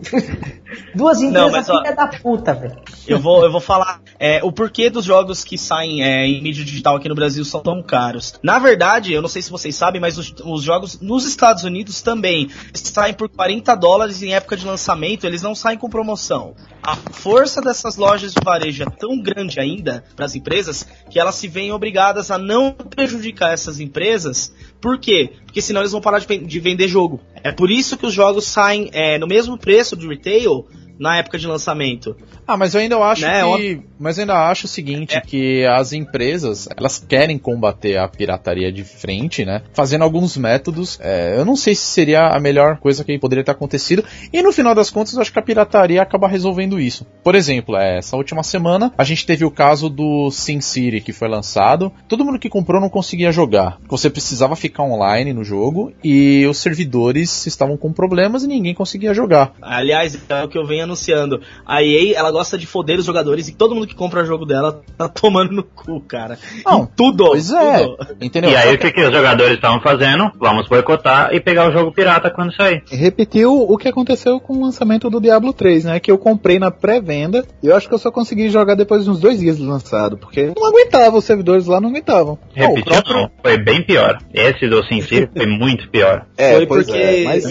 Duas empresas filha da puta, velho. Eu vou, eu vou falar é, o porquê dos jogos que saem é, em mídia digital aqui no Brasil são tão caros. Na verdade, eu não sei se vocês sabem, mas os, os jogos nos Estados Unidos também saem por 40 dólares em época de lançamento, eles não saem com promoção. A força dessas lojas de varejo é tão grande ainda para as empresas que elas se veem obrigadas a não prejudicar essas empresas. Por quê? Porque senão eles vão parar de, de vender jogo. É por isso que os jogos saem é, no mesmo preço do retail na época de lançamento. Ah, mas eu ainda acho Né, que, mas eu ainda acho o seguinte, É. que as empresas, elas querem combater a pirataria de frente, né? Fazendo alguns métodos. É, eu não sei se seria a melhor coisa que poderia ter acontecido. E no final das contas, eu acho que a pirataria acaba resolvendo isso. Por exemplo, é, essa última semana, a gente teve o caso do Sin City, que foi lançado. Todo mundo que comprou não conseguia jogar. Você precisava ficar online no jogo e os servidores estavam com problemas e ninguém conseguia jogar. Aliás, é o que eu venho anunciando. A EA, ela gosta de foder os jogadores e todo mundo que compra jogo dela tá tomando no cu, cara. Não, Em tudo. Pois é, tudo. entendeu? E aí o que, que os jogadores estavam fazendo? Vamos boicotar e pegar o jogo pirata quando sair. Repetiu o que aconteceu com o lançamento do Diablo 3, né? Que eu comprei na pré-venda e eu acho que eu só consegui jogar depois de uns dois dias do lançado, porque não aguentava, os servidores lá não aguentavam. Repetiu, não, foi bem pior. Esse do SimCity foi muito pior. É, Foi pois porque é, mas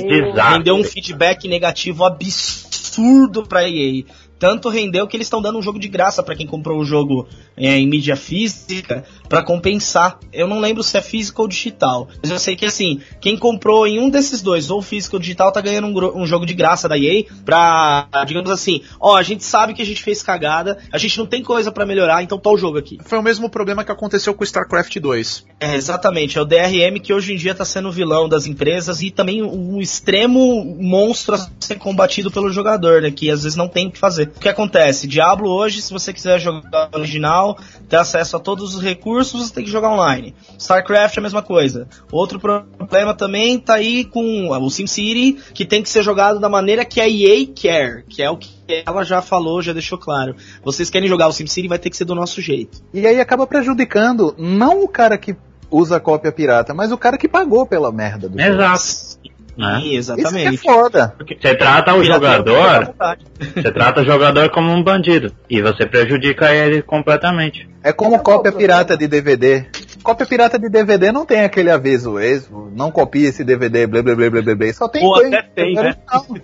um feedback negativo absurdo pra EA. Tanto rendeu que eles estão dando um jogo de graça pra quem comprou o jogo é, em mídia física pra compensar. Eu não lembro se é físico ou digital, mas eu sei que assim, quem comprou em um desses dois, ou físico ou digital, tá ganhando um, um jogo de graça da EA pra, digamos assim, ó, a gente sabe que a gente fez cagada, a gente não tem coisa pra melhorar, então tá o jogo aqui. Foi o mesmo problema que aconteceu com o StarCraft 2. É, exatamente, é o DRM que hoje em dia está sendo o vilão das empresas e também um extremo monstro a ser combatido pelo jogador, né? Que às vezes não tem o que fazer. O que acontece? Diablo hoje, se você quiser jogar original, ter acesso a todos os recursos, você tem que jogar online. StarCraft é a mesma coisa. Outro pro- problema também tá aí com o SimCity, que tem que ser jogado da maneira que a EA quer, que é o que ela já falou, já deixou claro. Vocês querem jogar o SimCity, vai ter que ser do nosso jeito. E aí acaba prejudicando não o cara que usa a cópia pirata, mas o cara que pagou pela merda do jogo. Né? Sim, Isso que é exatamente. foda. Você trata o jogador, você trata o jogador como um bandido. E você prejudica ele completamente. É como cópia pirata de DVD. Cópia pirata de DVD não tem aquele aviso, ex, não copie esse DVD, blá blá blá blá blá, blá. Só tem Pô, até tem, né?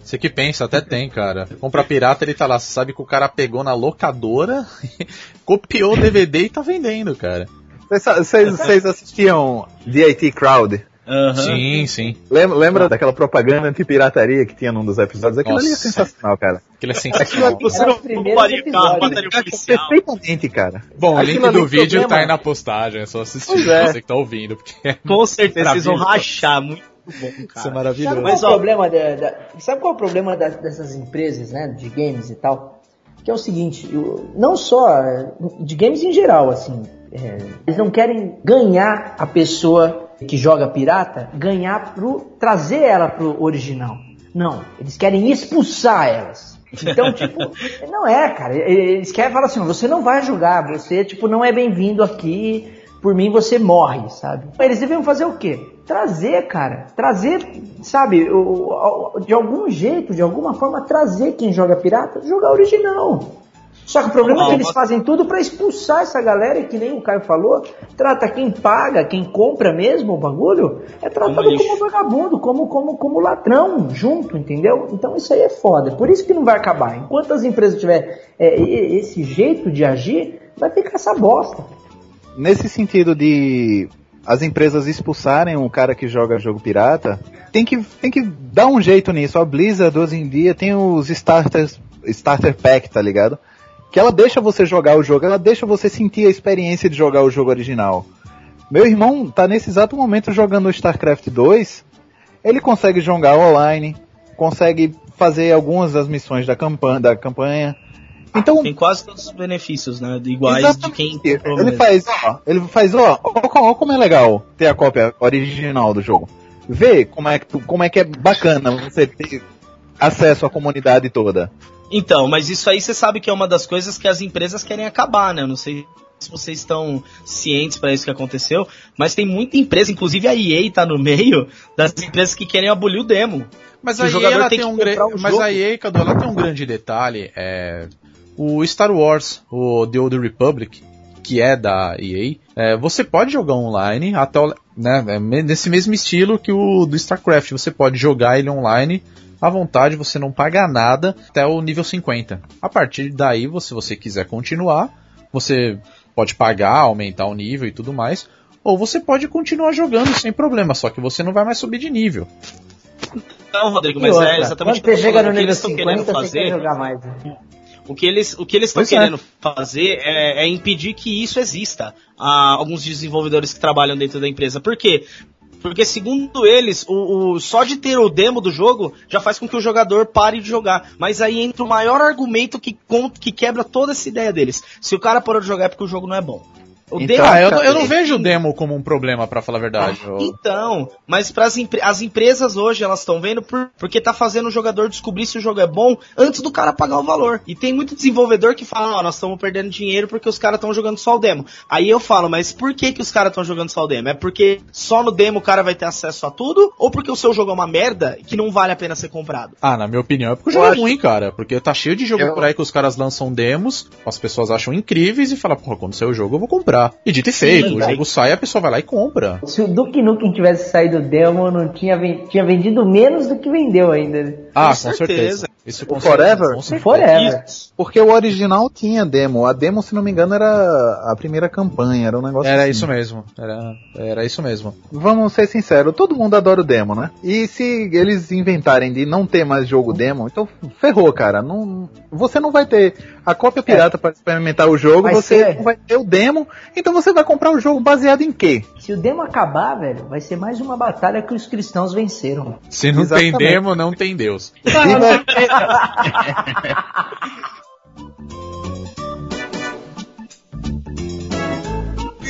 Você que pensa, até tem, cara. Compra pirata, ele tá lá, você sabe que o cara pegou na locadora, copiou o DVD e tá vendendo, cara. Vocês assistiam DIT Crowd? Aham. Sim, sim. Lembra, lembra daquela propaganda anti-pirataria que tinha num dos episódios? Aquilo ali é Nossa. sensacional, cara. Aquele é sensacional. Você Era não os primeiros roubaria carro, episódios. bateria policial. Perfeitamente, cara. Bom, o Aquilo link do o vídeo problema- tá aí na postagem, é só assistir, Pois é. você que tá ouvindo, porque é Com certeza, vocês vão rachar. Muito bom, isso é cara. Sabe maravilhoso. qual, Mas, é o ó- problema da, da- sabe qual é o problema dessas empresas, né, de games e tal? Que é o seguinte, eu- não só é, de games em geral, assim, é, eles não querem ganhar a pessoa que joga pirata, ganhar pro trazer ela pro original. Não, eles querem expulsar elas. Então, tipo, não é, cara. Eles querem falar assim, você não vai jogar, você, tipo, não é bem-vindo aqui, por mim você morre, sabe? Eles deveriam fazer o quê? Trazer, cara. Trazer, sabe, de algum jeito, de alguma forma, trazer quem joga pirata, jogar original. Só que o problema é que eles fazem tudo pra expulsar essa galera, e que nem o Caio falou, trata quem paga, quem compra mesmo o bagulho, é tratado Como como vagabundo, como, como, como ladrão, junto, entendeu? Então isso aí é foda. Por isso que não vai acabar. Enquanto as empresas tiver é, esse jeito de agir, vai ficar essa bosta. Nesse sentido de as empresas expulsarem um cara que joga jogo pirata, tem que, tem que dar um jeito nisso. A Blizzard hoje em dia tem os starters, Starter Pack, tá ligado? Que ela deixa você jogar o jogo, ela deixa você sentir a experiência de jogar o jogo original. Meu irmão tá nesse exato momento jogando o StarCraft 2. Ele consegue jogar online, consegue fazer algumas das missões da campanha. Da campanha. Então, Tem quase todos os benefícios, né? Iguais de quem ele faz, ó, ele faz, ó, ó, ó como é legal ter a cópia original do jogo. Vê como é que, tu- como é que é bacana você ter acesso à comunidade toda. Então, mas isso aí você sabe que é uma das coisas que as empresas querem acabar, né? Eu não sei se vocês estão cientes para isso que aconteceu, mas tem muita empresa, inclusive a EA tá no meio das empresas que querem abolir o demo. Mas a o EA ela tem tem um gra- comprar o mas jogo. a EA, Cadu, ela tem um grande detalhe, é o Star Wars, o The Old Republic, que é da EA, é, você pode jogar online até o- né, é nesse mesmo estilo que o do StarCraft, você pode jogar ele online à vontade, você não paga nada até o nível 50. A partir daí, se você quiser continuar, você pode pagar, aumentar o nível e tudo mais, ou você pode continuar jogando sem problema, só que você não vai mais subir de nível. Não, Rodrigo, mas é exatamente quando você chega no o que nível eles estão 50, querendo você quer fazer. jogar mais. né? O que eles o que eles estão é. querendo fazer é, é impedir que isso exista. Há alguns desenvolvedores que trabalham dentro da empresa. Por quê? Porque segundo eles, o, o- só de ter o demo do jogo já faz com que o jogador pare de jogar. Mas aí entra o maior argumento que, que quebra toda essa ideia deles. Se o cara parou de jogar é porque o jogo não é bom. O Então, demo- Ah, eu, não- eu não vejo o demo como um problema, pra falar a verdade. Eu- Então, mas para as empresas hoje elas estão vendo por, porque tá fazendo o jogador descobrir se o jogo é bom antes do cara pagar o valor. E tem muito desenvolvedor que fala, ó, nós estamos perdendo dinheiro porque os caras estão jogando só o demo. Aí eu falo, mas por que que os caras estão jogando só o demo? É porque só no demo o cara vai ter acesso a tudo ou porque o seu jogo é uma merda que não vale a pena ser comprado? Ah, na minha opinião, é porque o Eu jogo acho- é ruim, cara. Porque tá cheio de jogo Eu- por aí que os caras lançam demos, as pessoas acham incríveis e falam, porra, quando sair o jogo eu vou comprar. E dito e feito, o daí- jogo sai, a pessoa vai lá e compra. Se o Duke Nukem tivesse saído demo, não tinha, tinha vendido menos do que vendeu ainda. Ah, com certeza. certeza. Isso com O Forever? com. Forever. Porque o original tinha demo. A demo, se não me engano, era a primeira campanha. Era um negócio Era assim. isso mesmo. Era, era isso mesmo. Vamos ser sinceros, todo mundo adora o demo, né? E se eles inventarem de não ter mais jogo demo, então ferrou, cara. Não, você não vai ter a cópia pirata para experimentar o jogo, Vai você ser. não vai ter o demo, então você vai comprar o jogo baseado em quê? Se o demo acabar, velho, vai ser mais uma batalha que os cristãos venceram. Se não Exatamente. tem demo, não tem Deus.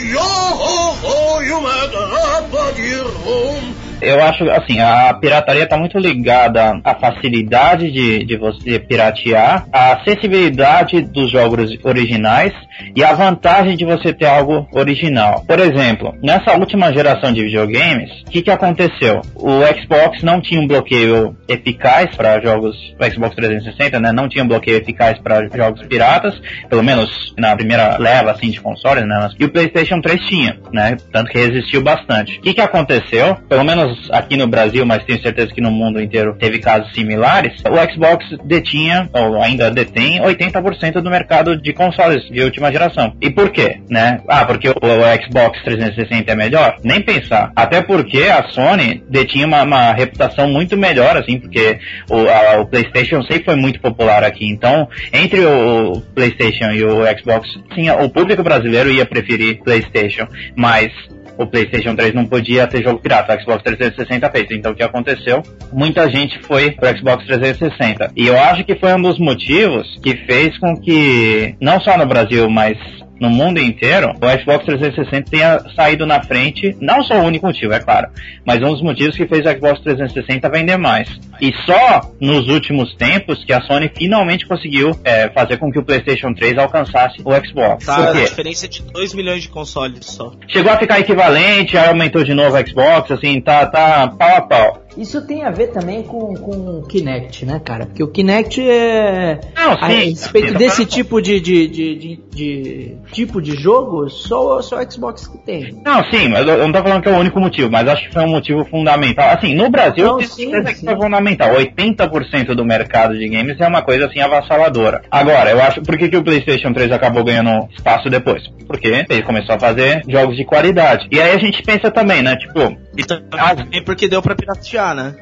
Yo ho ho, you mother body room. Eu acho assim, a pirataria está muito ligada à facilidade de, de você piratear, à acessibilidade dos jogos originais e à vantagem de você ter algo original. Por exemplo, nessa última geração de videogames, o que, que aconteceu? O Xbox não tinha um bloqueio eficaz para jogos, o Xbox 360, né, não tinha um bloqueio eficaz para jogos piratas, pelo menos na primeira leva assim de consoles, né, e o PlayStation 3 tinha, né, tanto que resistiu bastante. O que, que aconteceu? Pelo menos aqui no Brasil, mas tenho certeza que no mundo inteiro teve casos similares. O Xbox detinha, ou ainda detém, 80% do mercado de consoles de última geração. E por quê? Né? Ah, porque o, o Xbox 360 é melhor? Nem pensar. Até porque a Sony detinha uma, uma reputação muito melhor, assim, porque o, a- o PlayStation sempre foi muito popular aqui. Então, entre o, PlayStation e o Xbox, sim, o público brasileiro ia preferir PlayStation, mas o PlayStation 3 não podia ter jogo pirata, o Xbox 360 fez. Então o que aconteceu? Muita gente foi pro Xbox 360. E eu acho que foi um dos motivos que fez com que, não só no Brasil, mas no mundo inteiro, o Xbox 360 tenha saído na frente, não só o único motivo, é claro, mas um dos motivos que fez o Xbox 360 vender mais. E só nos últimos tempos que a Sony finalmente conseguiu é, fazer com que o PlayStation 3 alcançasse o Xbox. Tá, a diferença é de 2 milhões de consoles só. chegou a ficar equivalente, aí aumentou de novo o Xbox, assim, tá, tá pau a pau. Isso tem a ver também com, com o Kinect, né, cara? Porque o Kinect é. Não, a sim. respeito sim, desse tá- tipo de, de, de, de- de- tipo de jogo, só, só o Xbox que tem. Não, sim, mas eu não tô falando que é o único motivo, mas acho que foi um motivo fundamental. Assim, no Brasil, Não, sim, que sim. foi fundamental. 80% do mercado de games é uma coisa assim avassaladora. Agora, eu acho, por que, que o PlayStation 3 acabou ganhando espaço depois? Porque ele começou a fazer jogos de qualidade. E aí a gente pensa também, né, tipo, E também porque deu pra piratear, né?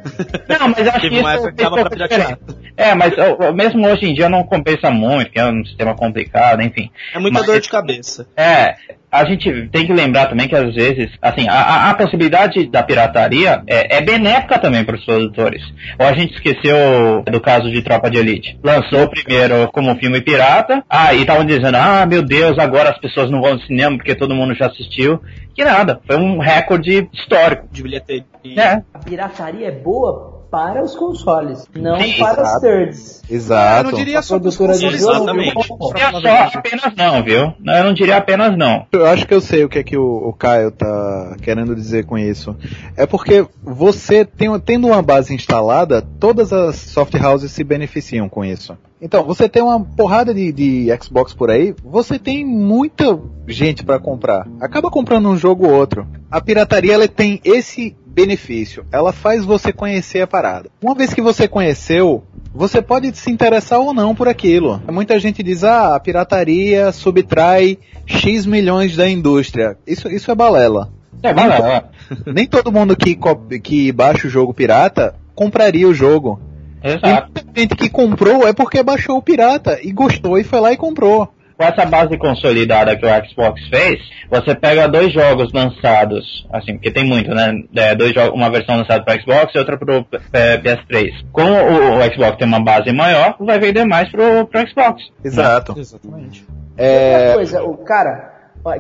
Não, mas acho que Teve uma época que dava pra piratear. É, mas mesmo hoje em dia não compensa muito, porque é um sistema complicado, enfim. É muita Mas- dor de cabeça. É, a gente tem que lembrar também que às vezes, assim, a, a- a possibilidade da pirataria é, é benéfica também para os produtores. Ou a gente esqueceu do caso de Tropa de Elite. Lançou primeiro como filme pirata, ah, e estavam dizendo, ah, meu Deus, agora as pessoas não vão no cinema porque todo mundo já assistiu. Que nada, foi um recorde histórico. De bilheteria. É, A pirataria é boa para os consoles, não Sim, para os exato. thirds. Eu Exato. não diria A só produtora de consoles, jogo, exatamente. é só apenas não, viu? Eu não diria apenas não. Eu acho que eu sei o que é que o, o Caio tá querendo dizer com isso. É porque você, tem, tendo uma base instalada, todas as soft houses se beneficiam com isso. Então, você tem uma porrada de, de Xbox por aí, você tem muita gente para comprar. Acaba comprando um jogo ou outro. A pirataria ela tem esse benefício. Ela faz você conhecer a parada. Uma vez que você conheceu, você pode se interessar ou não por aquilo. Muita gente diz, ah, a pirataria subtrai X milhões da indústria. Isso, isso é balela. É, vai lá. Nem todo mundo que, que baixa o jogo pirata compraria o jogo. Exato. E muita gente que comprou é porque baixou o pirata e gostou e foi lá e comprou. Com essa base consolidada que o Xbox fez, você pega dois jogos lançados, assim, porque tem muito, né? É, dois jogos, uma versão lançada para Xbox e outra para o PS3. Como o, o Xbox tem uma base maior, vai vender mais pro, pro Xbox. Exato. Exatamente. Outra É, coisa, o cara,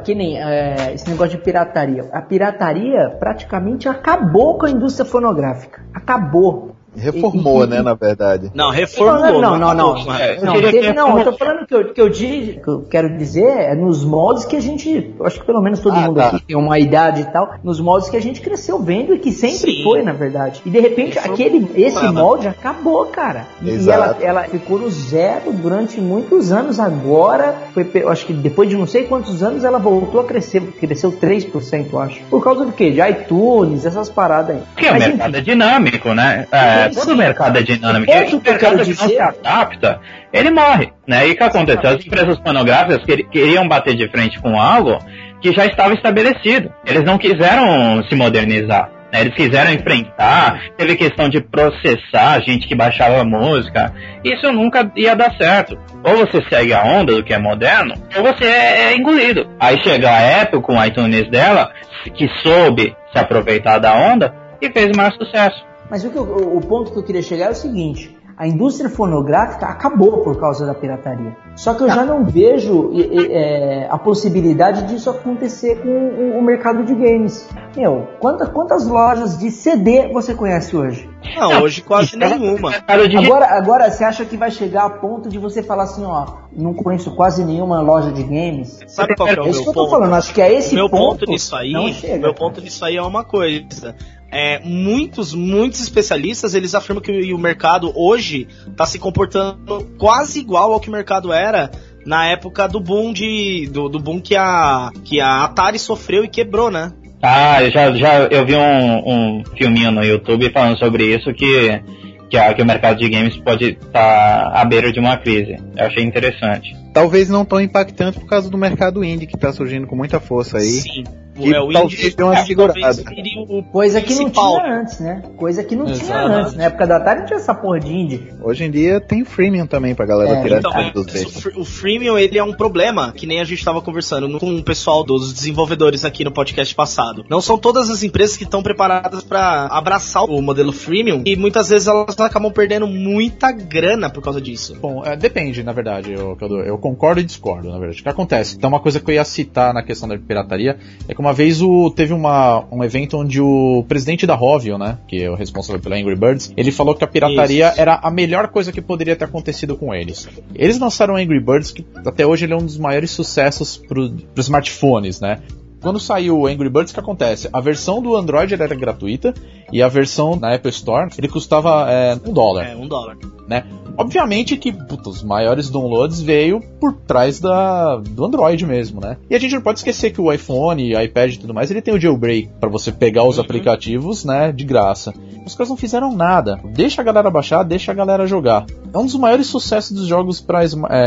Que nem é, esse negócio de pirataria. A pirataria praticamente acabou com a indústria fonográfica. Acabou. Reformou, E- e- né, na verdade. Não, reformulou. Não, não, não. É, Não, diria teve- que é não, eu tô falando que eu, que eu digo, que eu quero dizer é nos moldes que a gente, acho que pelo menos todo Ah, mundo tá. aqui tem uma idade e tal, nos moldes que a gente cresceu vendo e que sempre Sim. foi, na verdade. E de repente um aquele, esse problema. molde acabou, cara. E, e Exato. ela, ela ficou no zero durante muitos anos. Agora, foi, acho que depois de não sei quantos anos ela voltou a crescer, cresceu 3%, eu acho. Por causa do quê? De iTunes, essas paradas aí. Porque o Mas, mercado enfim, é dinâmico, né? É, Sim, todo sim. mercado é dinâmico. E o mercado que não se adapta, ele morre. Né? E o que aconteceu? As empresas pornográficas queri- queriam bater de frente com algo que já estava estabelecido. Eles não quiseram se modernizar. né? Eles quiseram enfrentar, teve questão de processar gente que baixava música. Isso nunca ia dar certo. Ou você segue a onda do que é moderno, ou você é, é engolido. Aí chega a Apple com o iTunes dela, que soube se aproveitar da onda e fez mais sucesso. Mas o, que eu- o ponto que eu queria chegar é o seguinte: a indústria fonográfica acabou por causa da pirataria. Só que eu já não vejo é, a possibilidade disso acontecer com o, mercado de games. Meu, quantas, quantas lojas de CD você conhece hoje? Não, hoje quase nenhuma. Agora, agora você acha que vai chegar a ponto de você falar assim, ó, não conheço quase nenhuma loja de games? Sabe qual que é o É isso meu que eu tô ponto? falando, acho que é esse meu ponto. ponto nisso aí, não chega. meu ponto nisso aí é uma coisa. É, muitos, muitos especialistas eles afirmam que o mercado hoje está se comportando quase igual ao que o mercado era na época do boom de do, do boom que a que a Atari sofreu e quebrou, né? Ah, eu já, já eu vi um, um filminho no YouTube falando sobre isso que, que, a- que o mercado de games pode estar à beira de uma crise. Eu achei interessante. Talvez não tão impactante por causa do mercado indie que tá surgindo com muita força aí. Sim. Que é, o talvez indie dê uma segurada. o Coisa que não principal. tinha antes, né? Coisa que não tinha Exato. antes. Na época da Atari não tinha essa porra de indie. Hoje em dia tem freemium também pra galera É, tirar Então, é, dos o fre- o freemium ele é um problema, que nem a gente estava conversando com o pessoal dos desenvolvedores aqui no podcast passado. Não são todas as empresas que estão preparadas para abraçar o modelo freemium e muitas vezes elas acabam perdendo muita grana por causa disso. Bom, é, depende, na verdade, eu, eu, eu concordo e discordo, na verdade. O que acontece? Então, uma coisa que eu ia citar na questão da pirataria é que uma vez o, teve uma, um evento onde o presidente da Rovio, né, que é o responsável pela Angry Birds, ele falou que a pirataria Isso. era a melhor coisa que poderia ter acontecido com eles. Eles lançaram Angry Birds, que até hoje ele é um dos maiores sucessos para os smartphones, né? Quando saiu o Angry Birds, o que acontece? A versão do Android era gratuita e a versão na Apple Store ele custava é, um dólar É, um dólar. né? Obviamente que puta, os maiores downloads veio por trás da, do Android mesmo, né? E a gente não pode esquecer que o iPhone, iPad e tudo mais, ele tem o jailbreak para você pegar os aplicativos, né, de graça. Os caras não fizeram nada. Deixa a galera baixar, deixa a galera jogar. É um dos maiores sucessos dos jogos para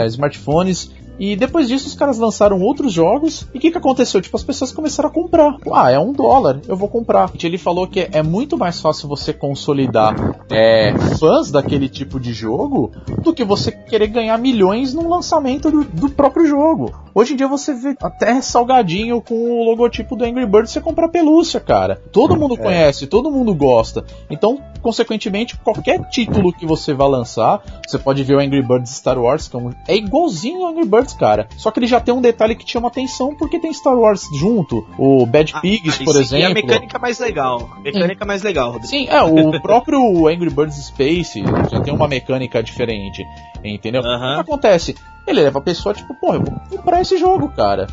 smartphones. E depois disso os caras lançaram outros jogos. E o que, que aconteceu? Tipo, as pessoas começaram a comprar. Ah, é um dólar, eu vou comprar. Ele falou que é muito mais fácil você consolidar é, fãs daquele tipo de jogo do que você querer ganhar milhões num lançamento do, do próprio jogo. Hoje em dia você vê até salgadinho com o logotipo do Angry Birds você compra pelúcia, cara. Todo mundo conhece, todo mundo gosta. Então, consequentemente, qualquer título que você vá lançar, você pode ver o Angry Birds Star Wars, que é, um- é igualzinho ao Angry Birds, cara. Só que ele já tem um detalhe que chama atenção porque tem Star Wars junto. O Bad Pigs, Ah, por isso aqui É a exemplo. mecânica mais legal. Mecânica mais legal, Rodrigo. Sim, é, o próprio Angry Birds Space já tem uma mecânica diferente, entendeu? O que acontece? Ele leva a pessoa, tipo, porra, eu vou comprar esse jogo, cara.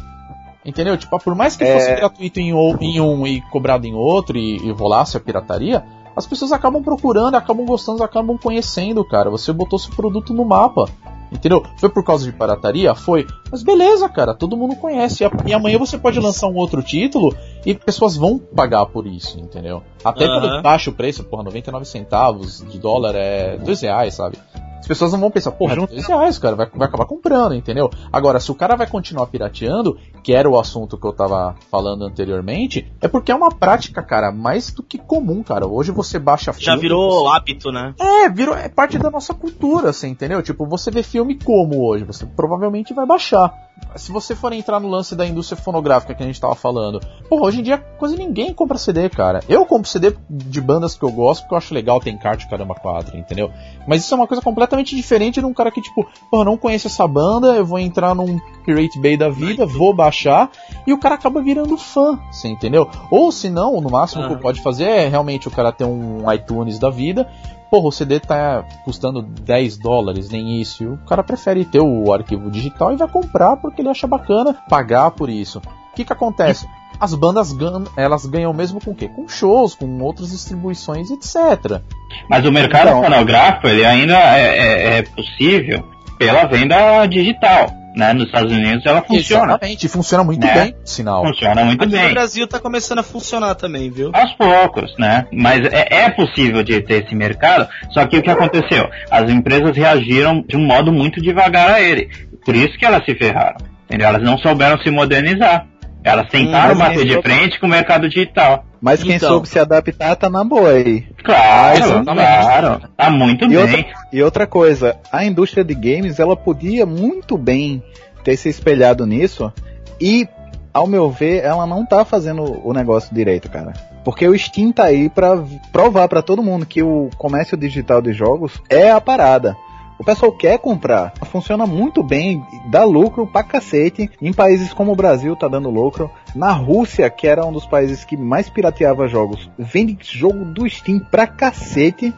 Entendeu? Tipo, por mais que É. fosse gratuito em, o- em um e cobrado em outro e, e rolasse a pirataria, as pessoas acabam procurando, acabam gostando, acabam conhecendo, cara. Você botou seu produto no mapa. Entendeu? Foi por causa de pirataria? Foi. Mas beleza, cara, todo mundo conhece. E amanhã você pode lançar um outro título e pessoas vão pagar por isso, entendeu? Até quando baixa o preço, porra, 99 centavos de dólar é 2 reais, sabe? As pessoas não vão pensar, porra, é 2 reais, cara, vai, vai acabar comprando, entendeu? Agora, se o cara vai continuar pirateando, que era o assunto que eu tava falando anteriormente, é porque é uma prática, cara, mais do que comum, cara. Hoje você baixa Já filme, virou hábito, né? é, virou, é parte da nossa cultura, assim, entendeu? Tipo, você vê filme como hoje? Você provavelmente vai baixar. se você for entrar no lance da indústria fonográfica que a gente tava falando, porra, hoje em dia quase ninguém compra CD, cara. Eu compro CD de bandas que eu gosto porque eu acho legal, tem card caramba quadro, entendeu? Mas isso é uma coisa completamente diferente de um cara que, tipo, porra, não conhece essa banda, eu vou entrar num Pirate Bay da vida, vou baixar, e o cara acaba virando fã, você entendeu? Ou se não, no máximo que Aham. pode fazer é realmente o cara ter um iTunes da vida, porra, o CD tá custando 10 dólares, nem isso. E o cara prefere ter o arquivo digital e vai comprar porque ele acha bacana pagar por isso. O que que acontece? As bandas ganham, elas ganham mesmo com o quê? Com shows, com outras distribuições, etc. Mas o mercado Então. fonográfico ele ainda é, é- é possível pela venda digital, né? Nos Estados Unidos ela funciona, Exatamente, funciona muito Né? bem, sinal. funciona muito Aqui no bem. Brasil tá começando a funcionar também, viu? Aos poucos, né? Mas é, é possível de ter esse mercado, só que o que aconteceu? As empresas reagiram de um modo muito devagar a ele. Por isso que elas se ferraram. Entendeu? Elas não souberam se modernizar. Elas tentaram mas bater de soube- frente com o mercado digital. Mas quem Então. soube se adaptar tá na boa aí. Claro, claro. Tá muito E bem. outra, e outra coisa, a indústria de games ela podia muito bem ter se espelhado nisso e, ao meu ver, ela não tá fazendo o negócio direito, cara. Porque o Steam tá aí pra provar pra todo mundo que o comércio digital de jogos é a parada. O pessoal quer comprar, funciona muito bem, dá lucro pra cacete. Em países como o Brasil tá dando lucro. Na Rússia, que era um dos países que mais pirateava jogos, vende jogo do Steam pra cacete.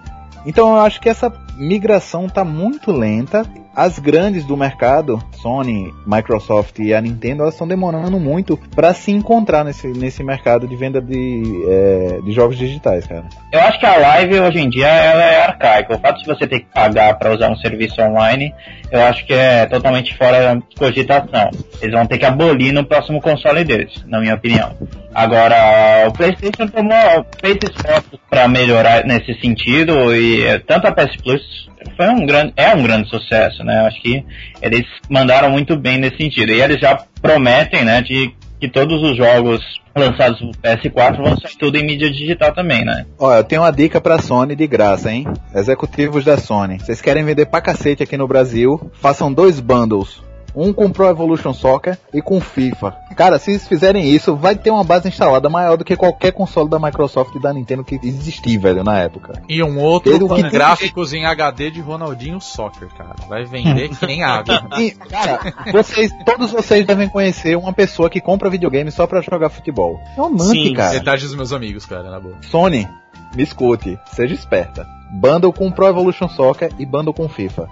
Então eu acho que essa migração tá muito lenta. As grandes do mercado, Sony, Microsoft e a Nintendo, elas estão demorando muito para se encontrar nesse, nesse mercado de venda de, é, de jogos digitais, cara. Eu acho que a live hoje em dia ela é arcaica. O fato de você ter que pagar para usar um serviço online, eu acho que é totalmente fora de cogitação. Eles vão ter que abolir no próximo console deles, na minha opinião. Agora, o PlayStation tomou fez esforços para melhorar nesse sentido e eh, tanto a PS Plus foi um grande, é um grande sucesso, né? Eu acho que eles mandaram muito bem nesse sentido. E eles já prometem, né, de que todos os jogos lançados no PS4 vão sair tudo em mídia digital também, né? Ó, eu tenho uma dica pra Sony de graça, hein? Executivos da Sony. Vocês querem vender pra cacete aqui no Brasil? Façam dois bundles. Um com Pro Evolution Soccer e com FIFA. Cara, se eles fizerem isso, vai ter uma base instalada maior do que qualquer console da Microsoft e da Nintendo que existir, velho, na época. E um outro Ele- com tem- gráficos em HD de Ronaldinho Soccer, cara. Vai vender que nem água. E, cara, vocês, todos vocês devem conhecer uma pessoa que compra videogame só pra jogar futebol. É um amante, Sim, cara. Metade dos meus amigos, cara, na boa. Sony, me escute, seja esperta. Bundle com Pro Evolution Soccer e bundle com FIFA.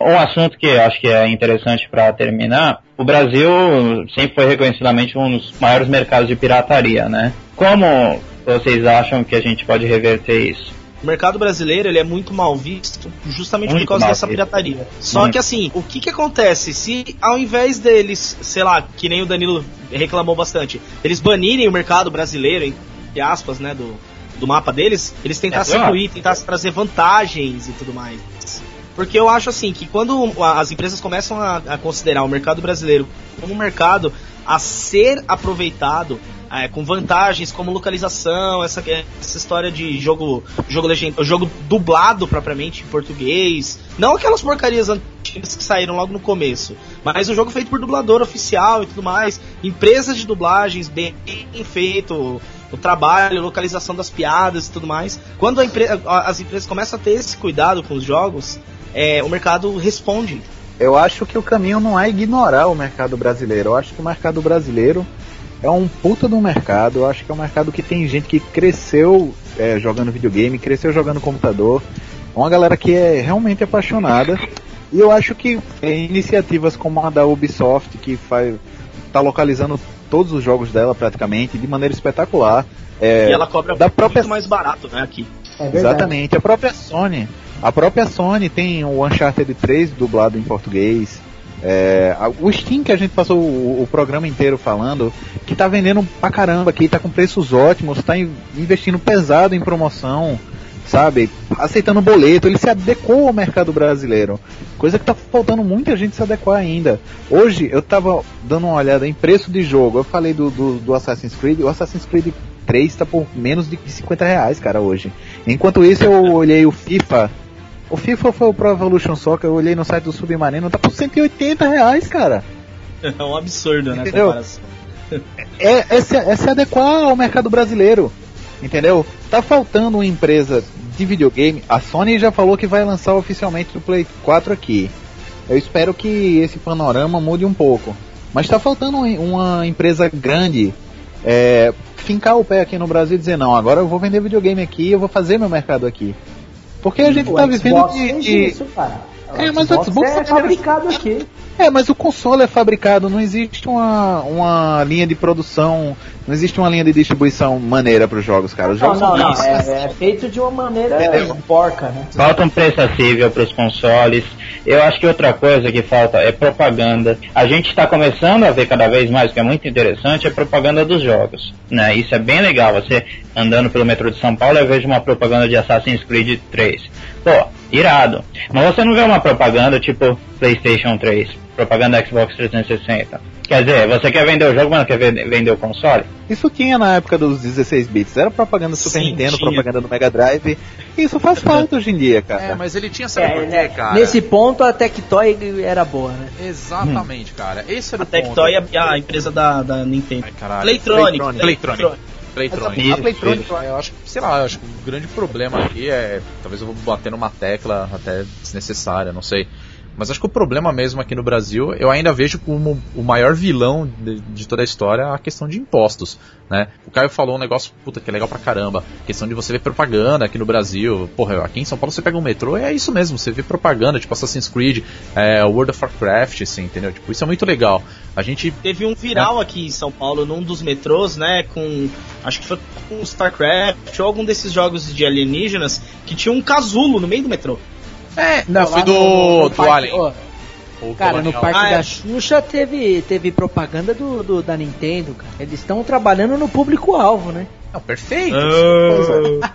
Um assunto que eu acho que é interessante para terminar, o Brasil sempre foi reconhecidamente um dos maiores mercados de pirataria, né? Como vocês acham que a gente pode reverter isso? O mercado brasileiro ele é muito mal visto justamente Muito por causa dessa visto. pirataria. Só Muito. que assim, o que que acontece se ao invés deles, sei lá, que nem o Danilo reclamou bastante, eles banirem o mercado brasileiro, entre aspas, né, do, do mapa deles, eles tentassem É, claro. incluir, tentassem trazer vantagens e tudo mais. Porque eu acho assim que quando as empresas começam a, a considerar o mercado brasileiro como um mercado a ser aproveitado é, com vantagens como localização, essa, essa história de jogo jogo legend, jogo dublado propriamente em português, não aquelas porcarias antigas que saíram logo no começo, mas um jogo feito por dublador oficial e tudo mais, empresas de dublagens bem, bem feito, o trabalho, localização das piadas e tudo mais. Quando empre- as empresas começam a ter esse cuidado com os jogos, é, o mercado responde. Eu acho que o caminho não é ignorar o mercado brasileiro. Eu acho que o mercado brasileiro é um puta um mercado. Eu acho que é um mercado que tem gente que cresceu é, jogando videogame, cresceu jogando computador. Uma galera que é realmente apaixonada. E eu acho que é, iniciativas como a da Ubisoft, que faz, tá localizando todos os jogos dela praticamente de maneira espetacular. É, e ela cobra da muito própria mais barato, né, aqui. É. Exatamente. A própria Sony. A própria Sony tem o Uncharted 3 dublado em português. É, o Steam que a gente passou o, o programa inteiro falando, que tá vendendo pra caramba, que tá com preços ótimos, tá in- investindo pesado em promoção, sabe? Aceitando boleto, ele se adequou ao mercado brasileiro. Coisa que tá faltando muita gente se adequar ainda. Hoje eu tava dando uma olhada em preço de jogo. Eu falei do, do, do Assassin's Creed. O Assassin's Creed 3 tá por menos de 50 reais, cara, hoje. Enquanto isso, eu olhei o FIFA. O FIFA foi o Pro Evolution Soccer, eu olhei no site do Submarino, tá por 180 reais, cara. É um absurdo, né? Entendeu? comparação. É, é, se, é se adequar ao mercado brasileiro. Entendeu? Tá faltando uma empresa de videogame. A Sony já falou que vai lançar oficialmente o Play 4 aqui. Eu espero que esse panorama mude um pouco. Mas tá faltando um- uma empresa grande é, fincar o pé aqui no Brasil e dizer, não, agora eu vou vender videogame aqui, eu vou fazer meu mercado aqui. Porque a gente O tá vivendo de, de- isso, cara. É, mas o Xbox é é- fabricado aqui. É, mas o console é fabricado, não existe uma, uma linha de produção, não existe uma linha de distribuição maneira para os jogos, cara. Os Não, jogos não, são não. isso. É, é feito de uma maneira Entendeu? porca, né? Falta um preço acessível para os consoles. Eu acho que outra coisa que falta é propaganda. A gente está começando a ver cada vez mais, o que é muito interessante, é propaganda dos jogos. Né? Isso é bem legal. Você andando pelo metrô de São Paulo, eu vejo uma propaganda de Assassin's Creed 3. Pô, irado. Mas você não vê uma propaganda tipo PlayStation 3, propaganda Xbox 360. Quer dizer, você quer vender o jogo, mas não quer vender, o console? Isso tinha na época dos 16 bits, era propaganda do Super Sim, Nintendo, tinha. propaganda do Mega Drive. Isso faz falta hoje em dia, cara. É, mas ele tinha, sabe É, né, cara? Nesse ponto a Tectoy era boa, né? Exatamente, cara. Esse era A o ponto. Tectoy é a empresa da, da Nintendo. Ai, caralho. Playtronic. Playtronic. Playtronic. A Playtronic, eu acho que, sei lá, eu acho que o grande problema aqui é. Talvez eu vou bater numa tecla até desnecessária, não sei. Mas acho que o problema mesmo aqui no Brasil, eu ainda vejo como o maior vilão de, de toda a história a questão de impostos, né? O Caio falou um negócio, puta, que é legal pra caramba. Questão de você ver propaganda aqui no Brasil. Porra, aqui em São Paulo você pega um metrô e é isso mesmo, você vê propaganda, tipo Assassin's Creed, é, World of Warcraft, assim, entendeu? Tipo, isso é muito legal. A gente Teve um viral aqui em São Paulo, num dos metrôs, né? Com. Acho que foi com StarCraft ou algum desses jogos de alienígenas que tinha um casulo no meio do metrô. É, não, foi no- do, no do parque- Alien. ó, O Cara, no Colonial. Parque Ah, é. da Xuxa teve, teve propaganda do, do- da Nintendo, cara. Eles estão trabalhando no público-alvo, né? Não, perfeito. Ah.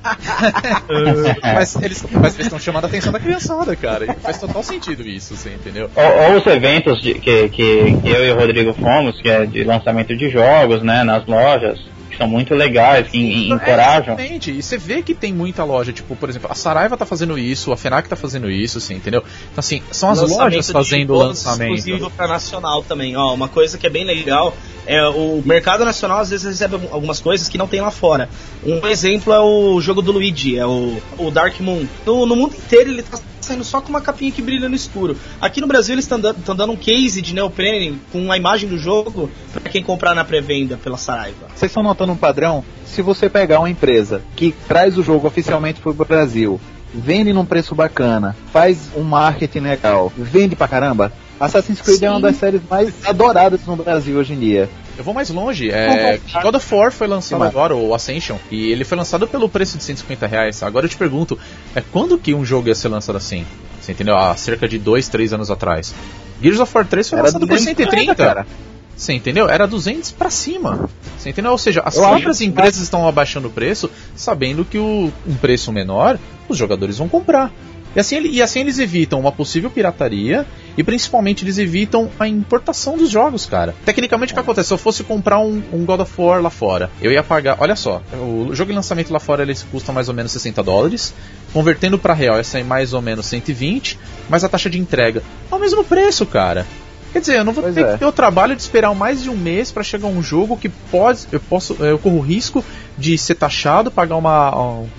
mas eles mas eles estão chamando a atenção da criançada, cara. E faz total sentido isso, você entendeu? Ou, ou os eventos de- que, que eu e o Rodrigo fomos, que é de lançamento de jogos, né, nas lojas, que são muito legais, que en- encorajam. É, exatamente. E você vê que tem muita loja, tipo, por exemplo, a Saraiva tá fazendo isso, a Fenac tá fazendo isso, assim, entendeu? Então, assim, são as Lançamento lojas fazendo jogos lançamento. Exclusivo para nacional também. Ó, uma coisa que é bem legal é o mercado nacional às vezes recebe algum- algumas coisas que não tem lá fora. Um exemplo é o jogo do Luigi, é o, o Dark Moon. No, no mundo inteiro ele tá saindo só com uma capinha que brilha no escuro. Aqui no Brasil eles estão dando, dando um case de neoprene com a imagem do jogo para quem comprar na pré-venda pela Saraiva. Vocês estão notando um padrão? Se você pegar uma empresa que traz o jogo oficialmente pro Brasil, vende num preço bacana, faz um marketing legal, vende pra caramba, Assassin's Creed é uma Sim. das séries mais adoradas no Brasil hoje em dia. Eu vou mais longe. É, God of War foi lançado agora, o Ascension, e ele foi lançado pelo preço de 150 reais. Agora eu te pergunto, é quando que um jogo ia ser lançado assim? Você entendeu? Há cerca de 2, 3 anos atrás. Gears of War 3 foi lançado por 230, 130, cara. Você entendeu? Era 200 pra cima. Você entendeu? Ou seja, as Eu próprias empresas estão abaixando o preço, sabendo que o, um preço menor, os jogadores vão comprar. E assim, e assim eles evitam uma possível pirataria e principalmente eles evitam a importação dos jogos, cara. Tecnicamente o que acontece? Se eu fosse comprar um, um God of War lá fora, eu ia pagar. Olha só, o jogo de lançamento lá fora ele custa mais ou menos 60 dólares. Convertendo para real ia sair mais ou menos 120, mas a taxa de entrega é o mesmo preço, cara. Quer dizer, eu não vou Pois ter é. que ter o trabalho de esperar mais de um mês para chegar um jogo que pode, eu posso, eu corro o risco de ser taxado, pagar uma,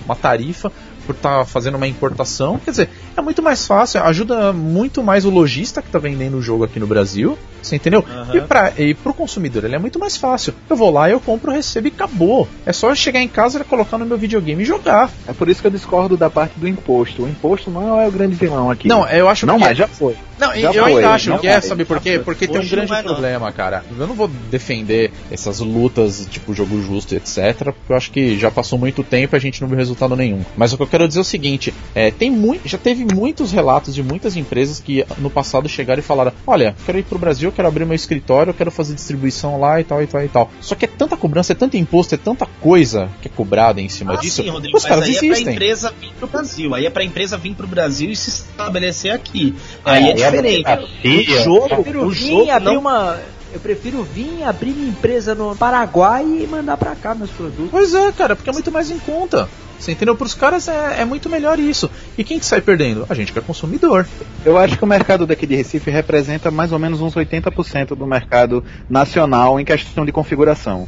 uma tarifa por estar fazendo uma importação. Quer dizer, é muito mais fácil, ajuda muito mais o lojista que está vendendo o jogo aqui no Brasil. Você entendeu? Aham. E, pra, e pro consumidor ele é muito mais fácil. Eu vou lá, eu compro, recebo e acabou. É só eu chegar em casa, colocar no meu videogame e jogar. É por isso que eu discordo da parte do imposto. O imposto não é o grande vilão aqui. Não, eu acho não que mais, já foi. Não, Já eu foi, ainda acho que é, vai. sabe por quê? Porque tem um grande é, não. problema, cara. Eu não vou defender essas lutas, tipo jogo justo, etc. Porque eu acho que já passou muito tempo e a gente não viu resultado nenhum. Mas o que eu quero dizer é o seguinte: é, tem muito, já teve muitos relatos de muitas empresas que no passado chegaram e falaram: Olha, quero ir pro Brasil, quero abrir meu escritório, quero fazer distribuição lá e tal e tal e tal. Só que é tanta cobrança, é tanto imposto, é tanta coisa que é cobrada em cima Ah, disso. sim, Rodrigo, os mas caras aí é pra existem. empresa vir pro Brasil. Aí é pra empresa vir pro Brasil e se estabelecer aqui. Aí é, a diferente. O jogo, o jogo abrir não... uma. Eu prefiro vir abrir minha empresa no Paraguai e mandar pra cá meus produtos. Pois é, cara, porque é muito mais em conta. Você entendeu? Para os caras é, é muito melhor isso. E quem que sai perdendo? A gente que é consumidor. Eu acho que o mercado daqui de Recife representa mais ou menos uns 80% do mercado nacional em questão de configuração.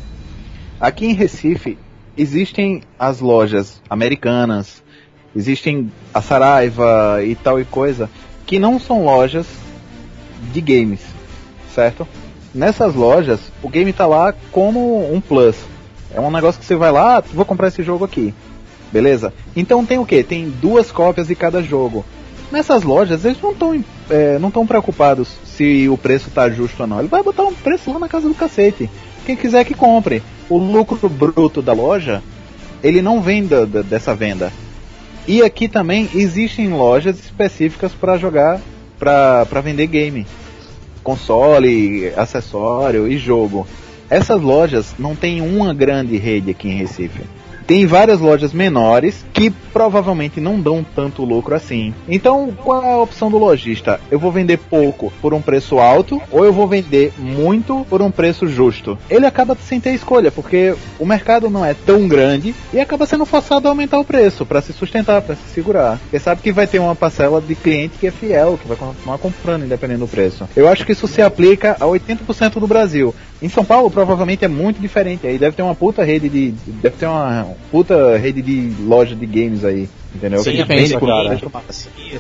Aqui em Recife existem as lojas americanas, existem a Saraiva e tal e coisa, que não são lojas de games, certo? Nessas lojas, o game tá lá como um plus. É um negócio que você vai lá, ah, vou comprar esse jogo aqui. Beleza? Então tem o que? Tem duas cópias de cada jogo. Nessas lojas, eles não estão é, não tão preocupados se o preço tá justo ou não. Ele vai botar um preço lá na casa do cacete. Quem quiser que compre. O lucro bruto da loja, ele não vem da, da, dessa venda. E aqui também existem lojas específicas para jogar, para vender game. Console, acessório e jogo. Essas lojas não tem uma grande rede aqui em Recife. Tem várias lojas menores que provavelmente não dão tanto lucro assim. Então, qual é a opção do lojista? Eu vou vender pouco por um preço alto ou eu vou vender muito por um preço justo? Ele acaba sem ter escolha, porque o mercado não é tão grande e acaba sendo forçado a aumentar o preço para se sustentar, para se segurar. Porque sabe que vai ter uma parcela de cliente que é fiel, que vai continuar comprando independente do preço. Eu acho que isso se aplica a 80% do Brasil. Em São Paulo, provavelmente é muito diferente. Aí deve ter uma puta rede de. Deve ter uma puta rede de loja de games aí. Entendeu? Você que, que pensa, cara.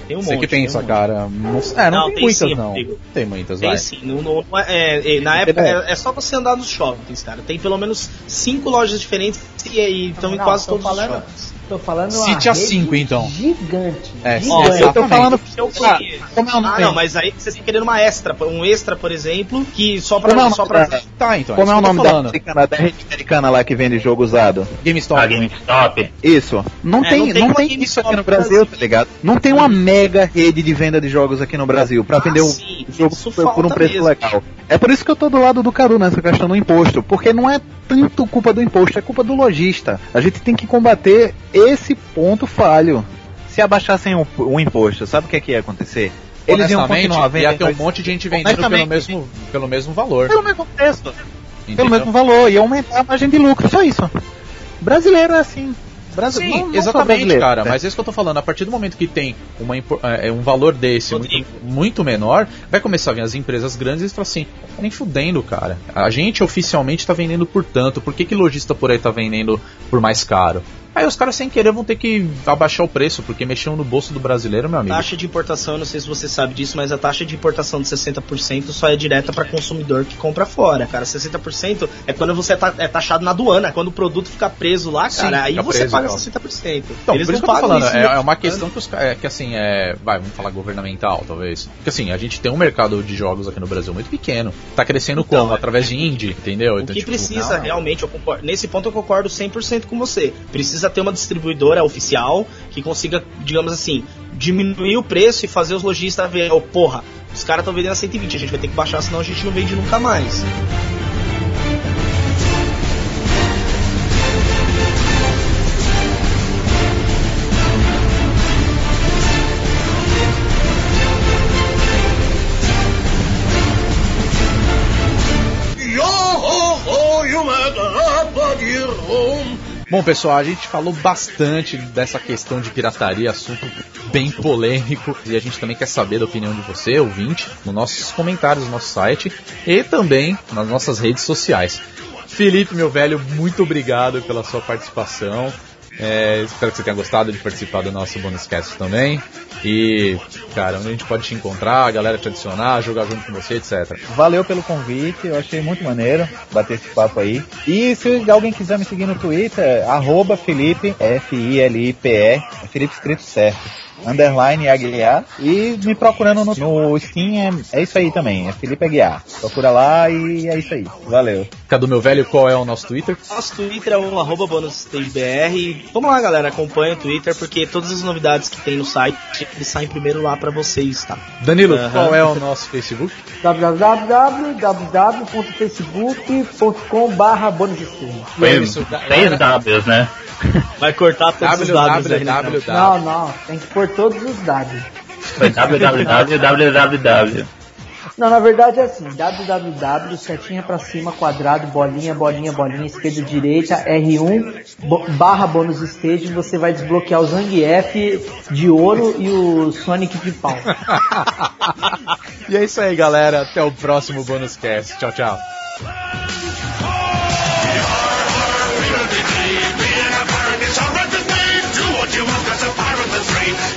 Tem um Você que pensa, tem um cara. Não, é, não, Não, tem, tem muitas, sim, não. amigo. Tem muitas, Tem vai. sim, não, não- não é- é, na época é, é só você andar nos shoppings, cara. Tem pelo menos cinco lojas diferentes e aí estão em quase todos os falando- shoppings. Tô falando Cite a rede cinco, então. Gigante. É, gigante. eu tô Exatamente. falando. Eu Ah, conheço. como é o Ah, nome? não, mas aí você tem querendo uma extra, um extra, por exemplo, que só Como é pra. o Só nome pra da- Tá, então. Como é isso o nome da americana, da rede americana lá que vende jogo usado? GameStop. A GameStop. Isso. Não É, tem, não não tem uma tem, isso aqui no Brasil, Brasil. tá ligado? Não tem uma mega rede de venda de jogos aqui no Brasil pra vender um sim, jogo isso por, por um preço mesmo. legal. É por isso que eu tô do lado do Caru nessa questão do imposto, porque não é tanto culpa do imposto, é culpa do lojista. A gente tem que combater esse ponto falho. Se abaixassem o, o imposto, sabe o que, é que ia acontecer? Eles iam continuar vendendo ia ter um monte de gente vendendo pelo mesmo, pelo mesmo valor. pelo mesmo preço. Pelo entendeu? mesmo valor, ia aumentar a margem de lucro, só isso. Brasileiro é assim. Brasi- Sim, não- não só exatamente, brasileiro, cara. Mas é isso que eu tô falando. A partir do momento que tem uma, impo- é, um valor desse muito, muito menor, vai começar a vir as empresas grandes e falar assim: nem fudendo, cara. A gente oficialmente tá vendendo por tanto. Por que, que lojista por aí tá vendendo por mais caro? Aí os caras sem querer vão ter que abaixar o preço, porque mexeu no bolso do brasileiro, meu amigo. Taxa de importação, eu não sei se você sabe disso, mas a taxa de importação de 60% só é direta para consumidor que compra fora, cara. 60% é quando você tá, é taxado na aduana, quando o produto fica preso lá, Sim, cara, aí fica você preso, paga então. 60%. Então, Eles por isso não que eu tô falando, é, é uma questão que os é, que assim, é, vai, vamos falar governamental, talvez. Porque assim, a gente tem um mercado de jogos aqui no Brasil muito pequeno. Tá crescendo Então, como? é- Através de indie, entendeu? O Então, que tipo, precisa não, realmente, eu concordo, nesse ponto eu concordo 100% com você. Precisa ter uma distribuidora oficial que consiga, digamos assim, diminuir o preço e fazer os lojistas ver, oh, porra, os caras estão vendendo a 120, a gente vai ter que baixar, senão a gente não vende nunca mais. Bom, pessoal, a gente falou bastante dessa questão de pirataria, assunto bem polêmico, e a gente também quer saber da opinião de você, ouvinte, nos nossos comentários no nosso site e também nas nossas redes sociais. Felipe, meu velho, muito obrigado pela sua participação. É, espero que você tenha gostado de participar do nosso bonus cast também. E, cara, onde a gente pode te encontrar, a galera te adicionar, jogar junto com você, etc. Valeu pelo convite, eu achei muito maneiro bater esse papo aí. E se alguém quiser me seguir no Twitter, arroba Felipe, F-I-L-I-P-E, é Felipe escrito certo, underline Aguiar, e me procurando no, no Steam é, é isso aí também, é Felipe Aguiar. Procura lá e é isso aí. Valeu. Cadu, meu velho, qual é o nosso Twitter? Nosso Twitter é o arroba bonusstagebr. Vamos lá, galera, acompanha o Twitter, porque todas as novidades que tem no site, eles saem primeiro lá pra vocês, tá? Danilo, Aham. qual é o nosso Facebook? www.facebook.com barra. Foi Isso, três Ws, né? Vai cortar todos os dados aí, né? www. Não, não, tem que pôr todos os dados. Foi www. Não, na verdade é assim, www, setinha pra cima, quadrado, bolinha, bolinha, bolinha, esquerda, direita, R1, bo- barra bônus stage, você vai desbloquear o Zangief de ouro e o Sonic de pau. E é isso aí, galera. Até o próximo Bônus Cast. Tchau, tchau. Do what you want, cause a free.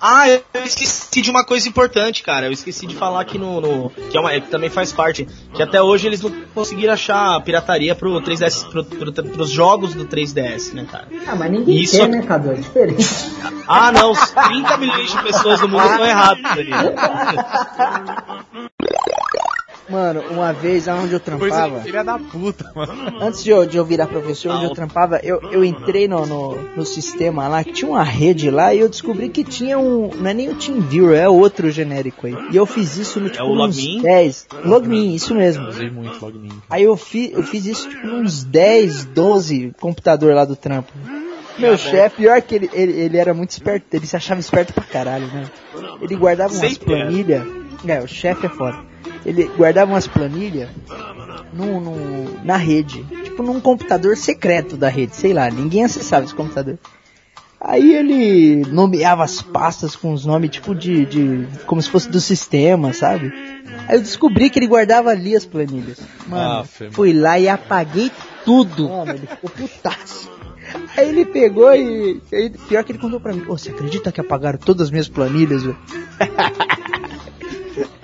Ah, eu esqueci de uma coisa importante, cara. Eu esqueci de falar aqui no. no- que, é uma, que também faz parte. Que até hoje eles não conseguiram achar pirataria pro 3DS, pro, pro, pros jogos do 3DS, né, cara? Ah, mas ninguém Isso quer, aqui- né, Cadu? É diferente. Ah, não, os 30 milhões de pessoas do mundo estão errados ali. Mano, uma vez aonde eu trampava, filha da puta, mano. antes de eu, de eu virar professor, onde eu trampava, eu, eu entrei no, no, no sistema lá, que tinha uma rede lá, e eu descobri que tinha um. Não é nem o TeamViewer, é outro genérico aí. E eu fiz isso no tipo o uns Login? 10. Login, isso mesmo. Usei muito Login. Aí eu, fi, eu fiz isso tipo uns 10, 12 computador lá do trampo. Meu chefe, pior que ele, ele, ele era muito esperto, ele se achava esperto pra caralho, né? Ele guardava umas é. planilhas. É, o chefe é foda. Ele guardava umas planilhas no, no, na rede. Tipo num computador secreto da rede, sei lá, ninguém acessava esse computador. Aí ele nomeava as pastas com os nomes tipo de, de. como se fosse do sistema, sabe? Aí eu descobri que ele guardava ali as planilhas. Mano, mano. fui lá e apaguei tudo. Mano, ele ficou putaço. Aí ele pegou e. aí, pior que ele contou pra mim, "Ô, você acredita que apagaram todas as minhas planilhas, velho?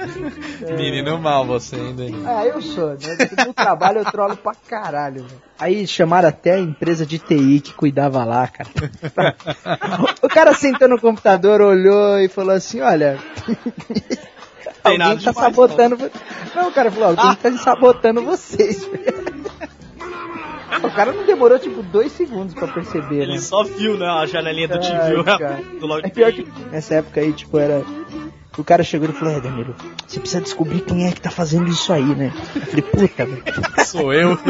Menino mal você ainda. hein? Ah, eu sou, né? No trabalho eu trolo pra caralho, velho. Aí chamaram até a empresa de TI que cuidava lá, cara. o cara sentou no computador, olhou e falou assim, olha. Tem alguém tá demais, sabotando. Não. o cara falou, alguém tá sabotando vocês. o cara não demorou tipo dois segundos pra perceber, né? Ele só viu, né, a janelinha do Ai, cara. do. É pior que nessa época aí, tipo, era. O cara chegou e falou, é, Danilo, você precisa descobrir quem é que tá fazendo isso aí, né? Eu falei, puta, velho. Sou eu.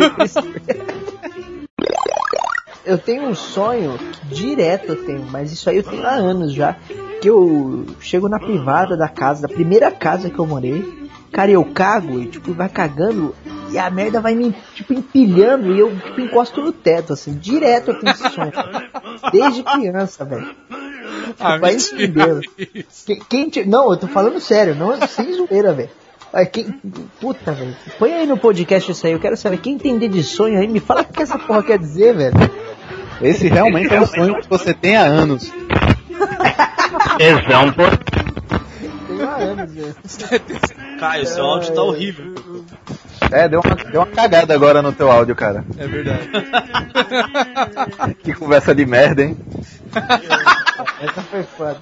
Eu tenho um sonho, que direto eu tenho, mas isso aí eu tenho há anos já. Que eu chego na privada da casa, da primeira casa que eu morei, cara, eu cago e tipo, vai cagando e a merda vai me, tipo, empilhando e eu tipo, encosto no teto, assim, direto eu tenho esse sonho. Desde criança, velho. Ah, vai entendendo. isso. Quem, quem te- Não, eu tô falando sério, não sem zoeira, velho. Quem... Puta, velho. Põe aí no podcast isso aí, eu quero saber. Quem entender de sonho aí, me fala o que essa porra quer dizer, velho. Esse realmente é um sonho que você tem há anos. Tesão por. Tenho há anos, velho. Caio, seu áudio tá horrível. É, deu uma, deu uma cagada agora no teu áudio, cara. É verdade. Que conversa de merda, hein? Essa foi foda.